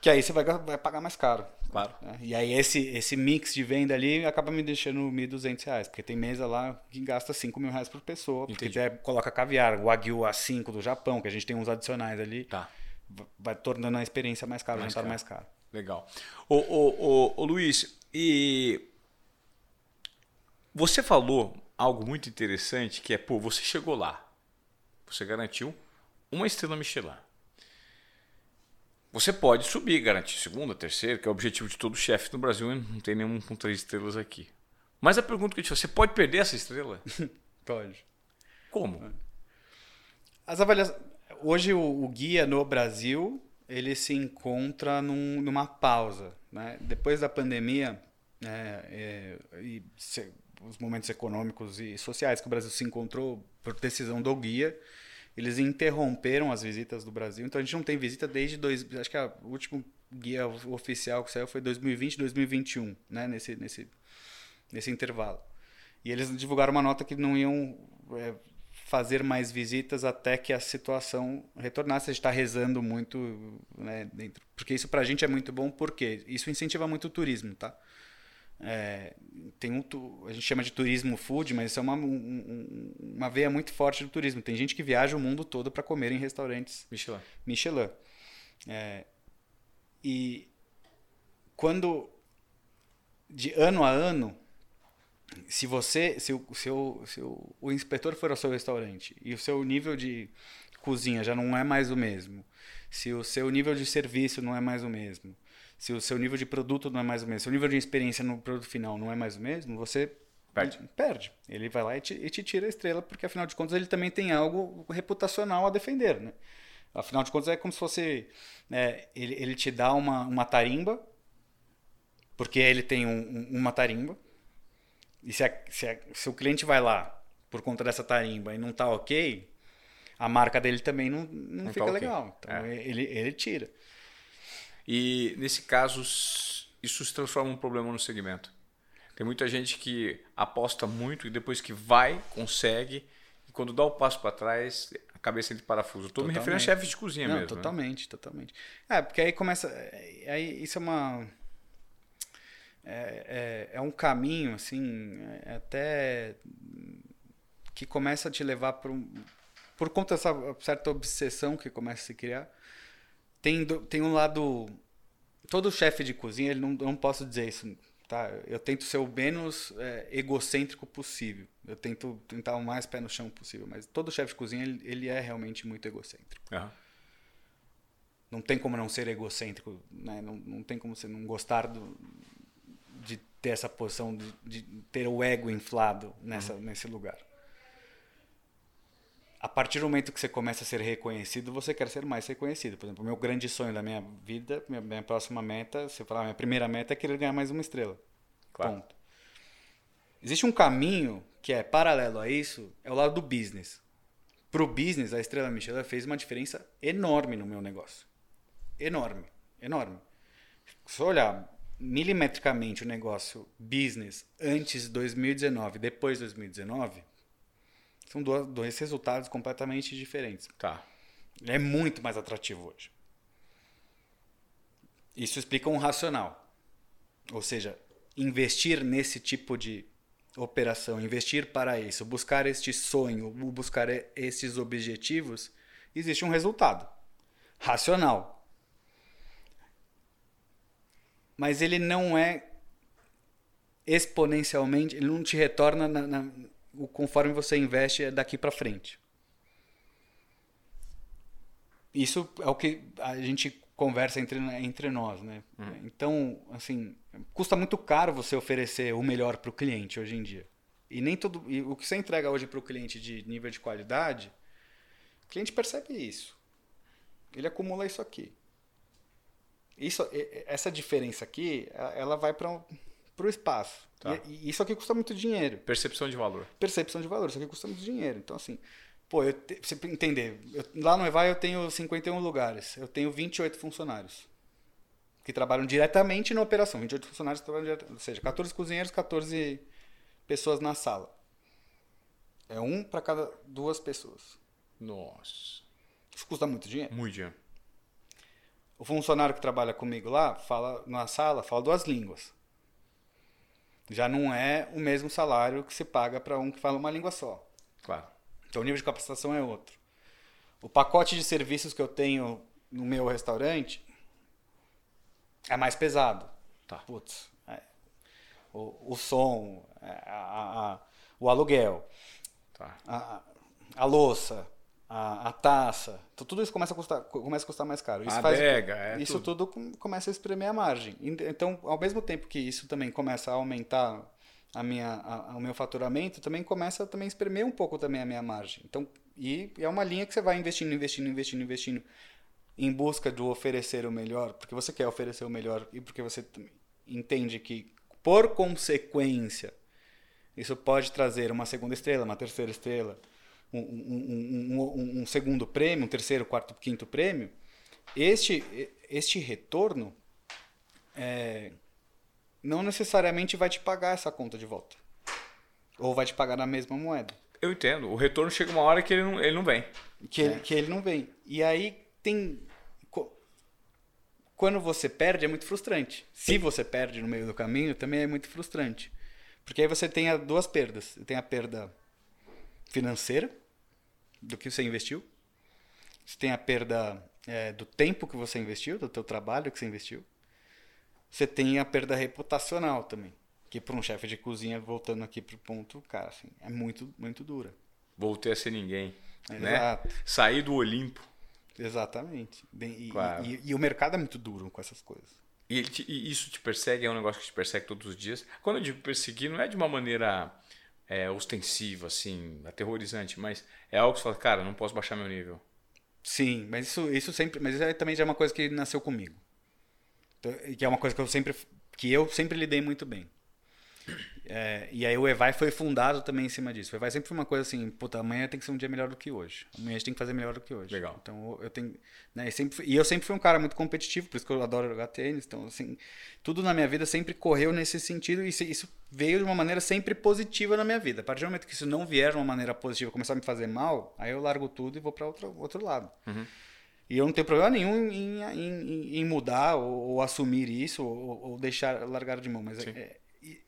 Que aí você vai, vai pagar mais caro. Claro. Né? E aí esse, esse mix de venda ali acaba me deixando R$ 1.200, porque tem mesa lá que gasta R$ mil reais por pessoa. Porque já coloca caviar, o Wagyu A5 do Japão, que a gente tem uns adicionais ali. Tá. Vai tornando a experiência mais cara, mais o mais caro. Legal. Ô, ô, ô, ô, Luiz, e você falou algo muito interessante que é, pô, você chegou lá. Você garantiu uma estrela Michelin. Você pode subir, garantir segunda, terceira, que é o objetivo de todo chefe no Brasil, não tem nenhum com três estrelas aqui. Mas a pergunta que eu te faço, você pode perder essa estrela? [laughs] pode. Como? As avaliações. Hoje o, o, guia no Brasil ele se encontra num, numa pausa. Né? Depois da pandemia é, é, e se, os momentos econômicos e sociais que o Brasil se encontrou por decisão do guia, eles interromperam as visitas do Brasil. Então a gente não tem visita desde dois, acho que o último guia oficial que saiu foi 2020, 2021, né, nesse nesse nesse intervalo. E eles divulgaram uma nota que não iam é, fazer mais visitas até que a situação retornasse. A gente está rezando muito, né, dentro, porque isso para a gente é muito bom, porque isso incentiva muito o turismo, tá? É, tem um, a gente chama de turismo food, mas isso é uma, um, uma veia muito forte do turismo. Tem gente que viaja o mundo todo para comer em restaurantes Michelin. Michelin. É, e quando de ano a ano, se você, se, o, se, o, se o, o inspetor for ao seu restaurante e o seu nível de cozinha já não é mais o mesmo, se o seu nível de serviço não é mais o mesmo, se o seu nível de produto não é mais o mesmo, se o nível de experiência no produto final não é mais o mesmo, você perde. perde. Ele vai lá e te, e te tira a estrela, porque afinal de contas ele também tem algo reputacional a defender, né? Afinal de contas é como se fosse é, ele, ele te dá uma, uma tarimba, porque ele tem um, um, uma tarimba, e se, a, se, a, se o cliente vai lá por conta dessa tarimba e não tá ok, a marca dele também não, não, não fica tá legal. Então é. ele, ele tira. E nesse caso, isso se transforma um problema no segmento. Tem muita gente que aposta muito e depois que vai, consegue, e quando dá o passo para trás, a cabeça de parafuso. Estou me referindo a chefe de cozinha Não, mesmo. Né? Totalmente, né? totalmente. É, porque aí começa. Aí isso é uma. É, é, é um caminho, assim, é até. que começa a te levar para um. Por conta dessa certa obsessão que começa a se criar tem, tem um lado. Todo chefe de cozinha, ele não, não posso dizer isso, tá? Eu tento ser o menos é, egocêntrico possível. Eu tento tentar o mais pé no chão possível. Mas todo chefe de cozinha, ele, ele é realmente muito egocêntrico. Uhum. Não tem como não ser egocêntrico, né? Não, não tem como você não gostar do, ter essa posição, de, de ter o ego inflado nessa, uhum. nesse lugar a partir do momento que você começa a ser reconhecido, você quer ser mais reconhecido. Por exemplo, o meu grande sonho da minha vida, minha, minha próxima meta, se eu falar, minha primeira meta é querer ganhar mais uma estrela. Claro. Ponto. Existe um caminho que é paralelo a isso, é o lado do business. Para o business, a estrela Michelin fez uma diferença enorme no meu negócio. Enorme, enorme. Se olhar milimetricamente o negócio business antes de 2019, depois de 2019, são dois resultados completamente diferentes. Tá. É muito mais atrativo hoje. Isso explica um racional. Ou seja, investir nesse tipo de operação, investir para isso, buscar este sonho, buscar estes objetivos, existe um resultado racional. Mas ele não é exponencialmente, ele não te retorna na, na, conforme você investe daqui para frente. Isso é o que a gente conversa entre, entre nós, né? Uhum. Então, assim, custa muito caro você oferecer o melhor para o cliente hoje em dia. E nem todo, e o que você entrega hoje para o cliente de nível de qualidade, o cliente percebe isso. Ele acumula isso aqui. Isso, essa diferença aqui, ela vai para o espaço. Tá. E, e, isso aqui custa muito dinheiro. Percepção de valor. Percepção de valor. Isso aqui custa muito dinheiro. Então, assim, Pô, eu te, você entender, eu, lá no Evai eu tenho 51 lugares, eu tenho 28 funcionários que trabalham diretamente na operação. 28 funcionários trabalham diretamente, ou seja, 14 cozinheiros, 14 pessoas na sala. É um para cada duas pessoas. Nossa. Isso custa muito dinheiro. Muito dinheiro. O funcionário que trabalha comigo lá, fala na sala, fala duas línguas. Já não é o mesmo salário que se paga para um que fala uma língua só. Claro. Então o nível de capacitação é outro. O pacote de serviços que eu tenho no meu restaurante é mais pesado. Tá. Putz, é, o, o som, é, a, a, o aluguel, tá. a, a louça, a, a, taça. Então, tudo isso começa a custar, começa a custar mais caro. Isso, a faz, adega, é isso tudo. tudo começa a espremer a margem. Então, ao mesmo tempo que isso também começa a aumentar a minha, a, o meu faturamento, também começa a também espremer um pouco também a minha margem. Então, e é uma linha que você vai investindo, investindo, investindo, investindo em busca do oferecer o melhor, porque você quer oferecer o melhor e porque você entende que, por consequência, isso pode trazer uma segunda estrela, uma terceira estrela, um, um, um, segundo prêmio, um terceiro, quarto, quinto prêmio. Este, este retorno é, não necessariamente vai te pagar essa conta de volta. Ou vai te pagar na mesma moeda. Eu entendo. O retorno chega uma hora que ele não, ele não vem. Que, ele, é. que ele não vem. E aí tem. Quando você perde, é muito frustrante. Se você perde no meio do caminho, também é muito frustrante. Porque aí você tem duas perdas. Tem a perda financeira, do que você investiu. Você tem a perda é, do tempo que você investiu, do teu trabalho que você investiu você tem a perda reputacional também. Que para um chefe de cozinha, voltando aqui pro ponto, cara, assim, é muito, muito dura. Voltei a ser ninguém. Né? Exato. Né? Sair do Olimpo. Exatamente. E, claro. e, e, e, o mercado é muito duro com essas coisas. E, te, e, isso te persegue, é um negócio que te persegue todos os dias. Quando eu digo perseguir, não é de uma maneira é, ostensiva, assim, aterrorizante, mas é algo que você fala, cara, não posso baixar meu nível. Sim, mas isso, isso sempre. Mas isso também já é uma coisa que nasceu comigo. Então, que é uma coisa que eu sempre que eu sempre lidei muito bem. É, e aí o Evai foi fundado também em cima disso. O Evai sempre foi uma coisa assim, puta, amanhã tem que ser um dia melhor do que hoje. Amanhã a gente tem que fazer melhor do que hoje. Legal. Então eu tenho, né, e, sempre, e eu sempre fui um cara muito competitivo, por isso que eu adoro jogar tênis. Então assim, tudo na minha vida sempre correu nesse sentido e isso veio de uma maneira sempre positiva na minha vida. A partir do momento que isso não vier de uma maneira positiva, começar a me fazer mal, aí eu largo tudo e vou para outro outro lado. Uhum. E eu não tenho problema nenhum em, em, em mudar ou, ou, assumir isso ou, ou, deixar largar de mão. Mas é,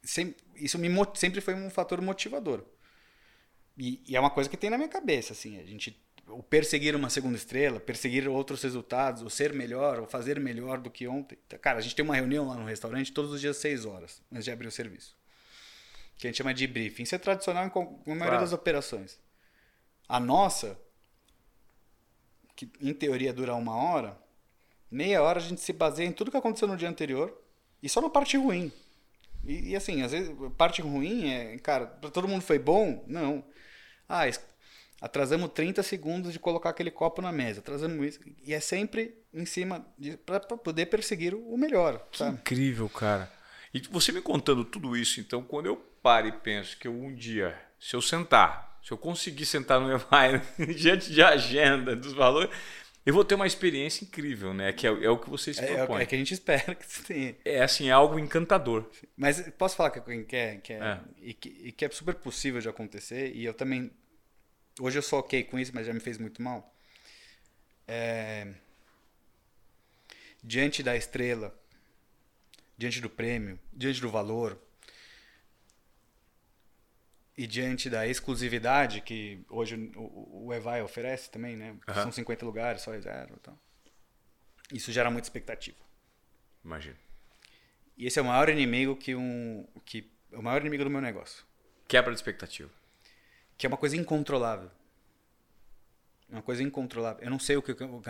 sempre, isso me, sempre foi um fator motivador. E, e, é uma coisa que tem na minha cabeça, assim, a gente o perseguir uma segunda estrela, perseguir outros resultados, ou ser melhor, ou fazer melhor do que ontem. Cara, a gente tem uma reunião lá no restaurante todos os dias às 6 horas, antes de abrir o serviço. Que a gente chama de briefing. Isso é tradicional em, com, a maioria das operações. A nossa, que em teoria dura uma hora, meia hora a gente se baseia em tudo que aconteceu no dia anterior e só na parte ruim. E, e assim, às vezes, parte ruim é, cara, para todo mundo foi bom? Não. Ah, atrasamos 30 segundos de colocar aquele copo na mesa, atrasamos isso. E é sempre em cima para poder perseguir o melhor. Sabe? incrível, cara. E você me contando tudo isso, então, quando eu paro e penso que eu um dia, se eu sentar se eu conseguir sentar no EMAI [laughs] diante de agenda dos valores, eu vou ter uma experiência incrível, né? Que é, é o que vocês é, propõem. É, é que a gente espera que tenha. É assim, é algo encantador. Mas posso falar que, que, é, que é, é. E, que, e que é super possível de acontecer, e eu também. Hoje eu sou ok com isso, mas já me fez muito mal. É, diante da estrela, diante do prêmio, diante do valor, e diante da exclusividade que hoje o, o Evai oferece também, né? Aham. São 50 lugares, só reserva e tal. Isso gera muita expectativa. Imagina. E esse é o maior inimigo que um. Que, o maior inimigo do meu negócio. Quebra de expectativa. Que é uma coisa incontrolável. Uma coisa incontrolável. Eu não sei o que, o,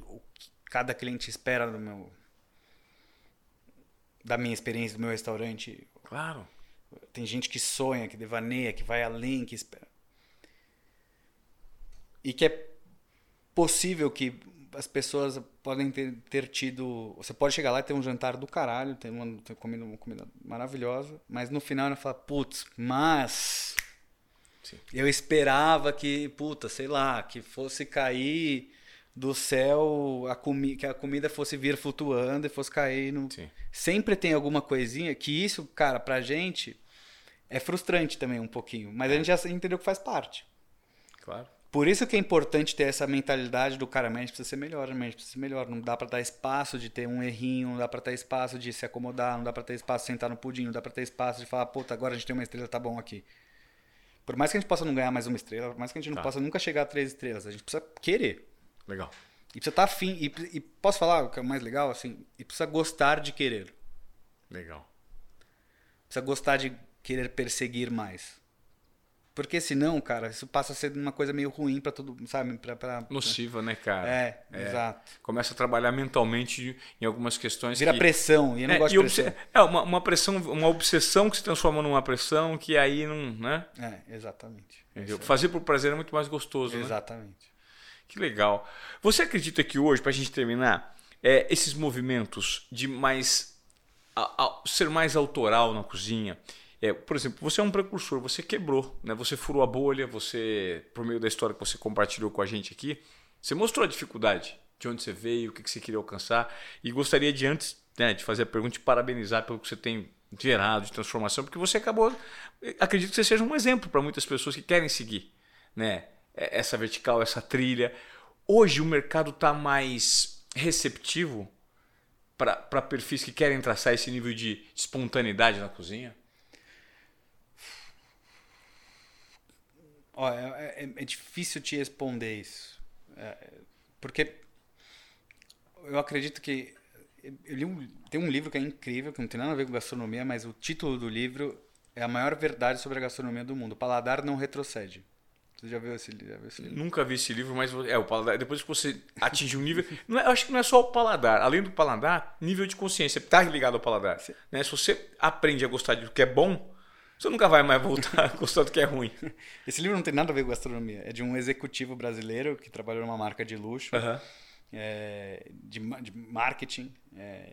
o que cada cliente espera do meu. Da minha experiência, do meu restaurante. Claro. Tem gente que sonha, que devaneia, que vai além, que espera. E que é possível que as pessoas podem ter, ter tido. Você pode chegar lá e ter um jantar do caralho, ter uma, ter comida, uma comida maravilhosa, mas no final ela fala, putz, mas. Sim. Eu esperava que, puta, sei lá, que fosse cair do céu a comi que a comida fosse vir flutuando e fosse cair no. Sim. Sempre tem alguma coisinha que isso, cara, pra gente é frustrante também um pouquinho, mas a gente já entendeu que faz parte. Claro. Por isso que é importante ter essa mentalidade do cara, mas a precisa ser melhor, a precisa ser melhor. Não dá pra dar espaço de ter um errinho, não dá pra ter espaço de se acomodar, não dá pra ter espaço de sentar no pudim, não dá pra ter espaço de falar, puta, agora a gente tem uma estrela, tá bom aqui. Por mais que a gente possa não ganhar mais uma estrela, por mais que a gente não Tá. possa nunca chegar a três estrelas, a gente precisa querer. Legal. E precisa estar afim. E, e posso falar o que é o mais legal? Assim, e precisa gostar de querer. Legal. Precisa gostar de querer perseguir mais. Porque senão, cara, isso passa a ser uma coisa meio ruim pra todo, sabe? Pra, pra, Nociva, né, cara? É, exato. Começa a trabalhar mentalmente em algumas questões Vira que... pressão, e eu não é, gosto de pressão. é uma, uma pressão, uma obsessão que se transforma numa pressão que aí não, né? É, exatamente. Isso Fazer por prazer é muito mais gostoso, é- né? Exatamente. Que legal. Você acredita que hoje, pra gente terminar, é, esses movimentos de mais a- a- ser mais autoral na cozinha, é, por exemplo, você é um precursor, você quebrou, né? Você furou a bolha, você por meio da história que você compartilhou com a gente aqui, você mostrou a dificuldade de onde você veio, o que você queria alcançar e gostaria de antes né, de fazer a pergunta e parabenizar pelo que você tem gerado de transformação, porque você acabou, acredito que você seja um exemplo para muitas pessoas que querem seguir, né? é- Essa vertical, essa trilha. Hoje o mercado está mais receptivo para perfis que querem traçar esse nível de espontaneidade na cozinha? Ó, é, é- é difícil te responder isso. É, porque eu acredito que. Eu li um, tem um livro que é incrível, que não tem nada a ver com gastronomia, mas o título do livro é a maior verdade sobre a gastronomia do mundo. O paladar não retrocede. Você já viu esse, já viu esse livro? Nunca vi esse livro, mas é o paladar. Depois que você atinge um nível, [laughs] não é- eu acho que não é só o paladar. Além do paladar, nível de consciência está ligado ao paladar. Né? Se você aprende a gostar do que é bom, você nunca vai mais voltar a gostar do que é ruim. [laughs] Esse livro não tem nada a ver com gastronomia. É de um executivo brasileiro que trabalhou numa marca de luxo. Aham. é, de, de marketing, é,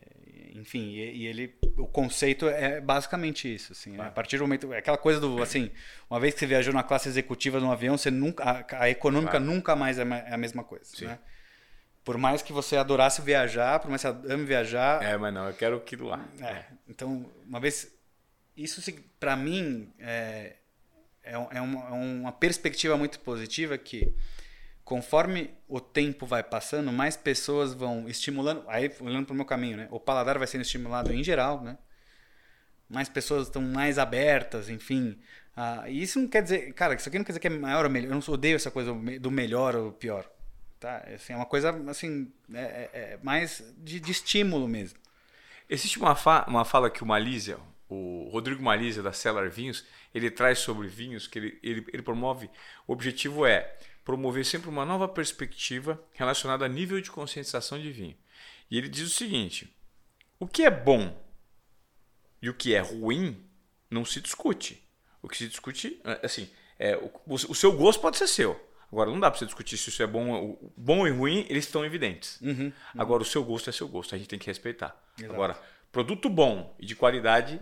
enfim, e, e ele, o conceito é basicamente isso, assim, né? a partir do momento, é aquela coisa do, assim, uma vez que você viajou na classe executiva de um avião, você nunca, a, a econômica Claro. nunca mais é, é a mesma coisa, Sim. né? Por mais que você adorasse viajar, por mais que você ame viajar, É, mas não, eu quero aquilo lá. é, então, uma vez. Isso, para mim, é, é, é uma, é uma perspectiva muito positiva que, conforme o tempo vai passando, mais pessoas vão estimulando. Aí, olhando para o meu caminho, né? O paladar vai sendo estimulado em geral, né? Mais pessoas estão mais abertas, enfim. Ah, e isso não quer dizer. Cara, isso aqui não quer dizer que é maior ou melhor. Eu não odeio essa coisa do melhor ou pior. Tá? Assim, é uma coisa, assim, é, é- é mais de, de estímulo mesmo. Existe uma, fa- uma fala que o Malísia, o Rodrigo Malísia da Cellar Vinhos, ele traz sobre vinhos, que ele, ele, ele promove. O objetivo é promover sempre uma nova perspectiva relacionada a nível de conscientização de vinho. E ele diz o seguinte: o que é bom e o que é ruim não se discute. O que se discute, assim, é, o, o seu gosto pode ser seu. Agora, não dá para você discutir se isso é bom, bom e ruim, eles estão evidentes. Agora, o seu gosto é seu gosto, a gente tem que respeitar. Exato. Agora, produto bom e de qualidade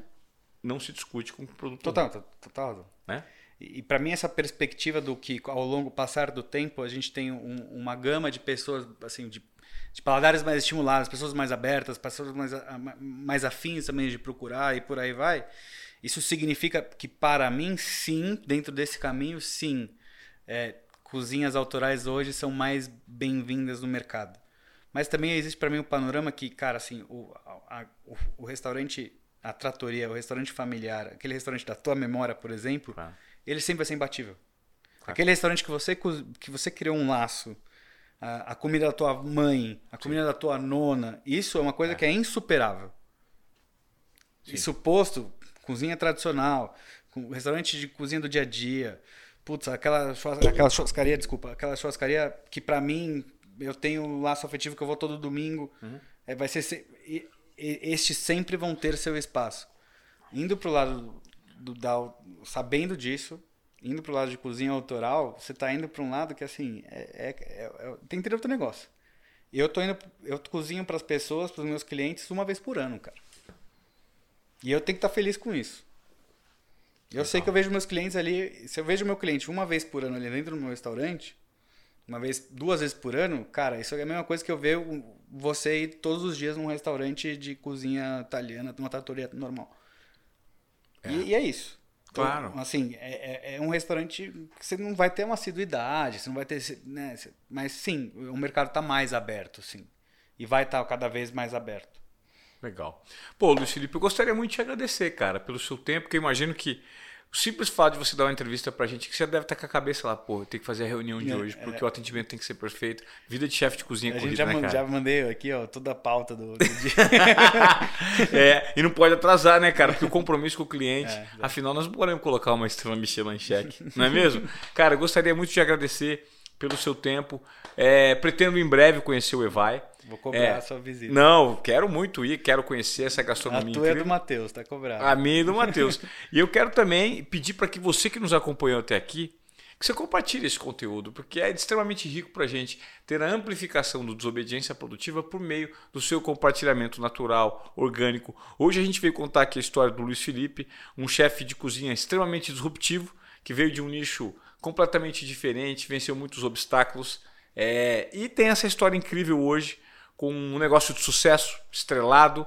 não se discute com produto Total, total. razão. né? E, e para mim essa perspectiva do que ao longo passar do tempo a gente tem um- uma gama de pessoas assim de, de paladares mais estimulados, pessoas mais abertas, pessoas mais mais afins também de procurar e por aí vai. Isso significa que para mim sim, dentro desse caminho sim, é, cozinhas autorais hoje são mais bem-vindas no mercado. Mas também existe para mim um panorama que, cara, assim, o, a- o, o restaurante, a tratoria, o restaurante familiar, aquele restaurante da tua memória, por exemplo, Claro. ele sempre vai ser imbatível. Aquele restaurante que você, que você criou um laço, a, a comida da tua mãe, a comida da tua nona, isso é uma coisa que é insuperável. Isso posto, cozinha tradicional, com restaurante de cozinha do dia a dia. Putz, aquela, aquela churrascaria, desculpa, aquela churrascaria que pra mim eu tenho um laço afetivo que eu vou todo domingo. É, vai ser se- estes sempre vão ter seu espaço. Indo pro lado do, da, sabendo disso, indo pro lado de cozinha autoral, você tá indo pra um lado que assim, é, é- é- é- tem que ter outro negócio. Eu tô indo, eu cozinho pras pessoas, pros meus clientes uma vez por ano, cara. E eu tenho que estar feliz com isso. Eu sei que eu vejo meus clientes ali, se eu vejo meu cliente uma vez por ano ali dentro do meu restaurante, uma vez, duas vezes por ano, cara, isso é a mesma coisa que eu ver você ir todos os dias num restaurante de cozinha italiana, numa trattoria normal. E, e é isso. Então, Claro. assim, é, é- é um restaurante que você não vai ter uma assiduidade, você não vai ter. Né, mas sim, o mercado está mais aberto, sim. E vai estar cada vez mais aberto. Legal. Pô, Luiz Felipe, eu gostaria muito de te agradecer, cara, pelo seu tempo, porque eu imagino que o simples fato de você dar uma entrevista pra gente, que você deve estar com a cabeça lá, pô, tem que fazer a reunião de É, hoje, porque o atendimento tem que ser perfeito. Vida de chefe de cozinha A gente corrida, já, né, man- já mandei aqui, ó, toda a pauta do, do [laughs] dia. É, e não pode atrasar, né, cara? Porque o compromisso com o cliente. [laughs] É, afinal, nós não podemos colocar uma estrela Michelin em xeque, não é mesmo? [laughs] Cara, eu gostaria muito de agradecer pelo seu tempo. É, pretendo em breve conhecer o Evai. Vou cobrar É. a sua visita. Não, quero muito ir, quero conhecer essa a gastronomia tua é do Matheus, tá cobrado. A minha e do Matheus. e eu quero também pedir para que você que nos acompanhou até aqui, que você compartilhe esse conteúdo, porque é extremamente rico para a gente ter a amplificação do desobediência produtiva por meio do seu compartilhamento natural, orgânico. Hoje a gente veio contar aqui a história do Luiz Felipe, um chefe de cozinha extremamente disruptivo, que veio de um nicho completamente diferente, venceu muitos obstáculos é, e tem essa história incrível hoje com um negócio de sucesso, estrelado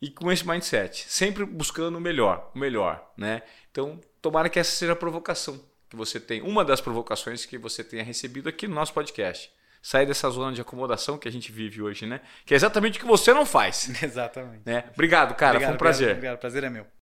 e com esse mindset, sempre buscando o melhor, o melhor, né? Então, tomara que essa seja a provocação que você tem, uma das provocações que você tenha recebido aqui no nosso podcast. Sair dessa zona de acomodação que a gente vive hoje, né? Que é exatamente o que você não faz, [laughs] Exatamente. né? Obrigado, cara, Obrigado, foi um prazer. Obrigado, obrigado. prazer é meu.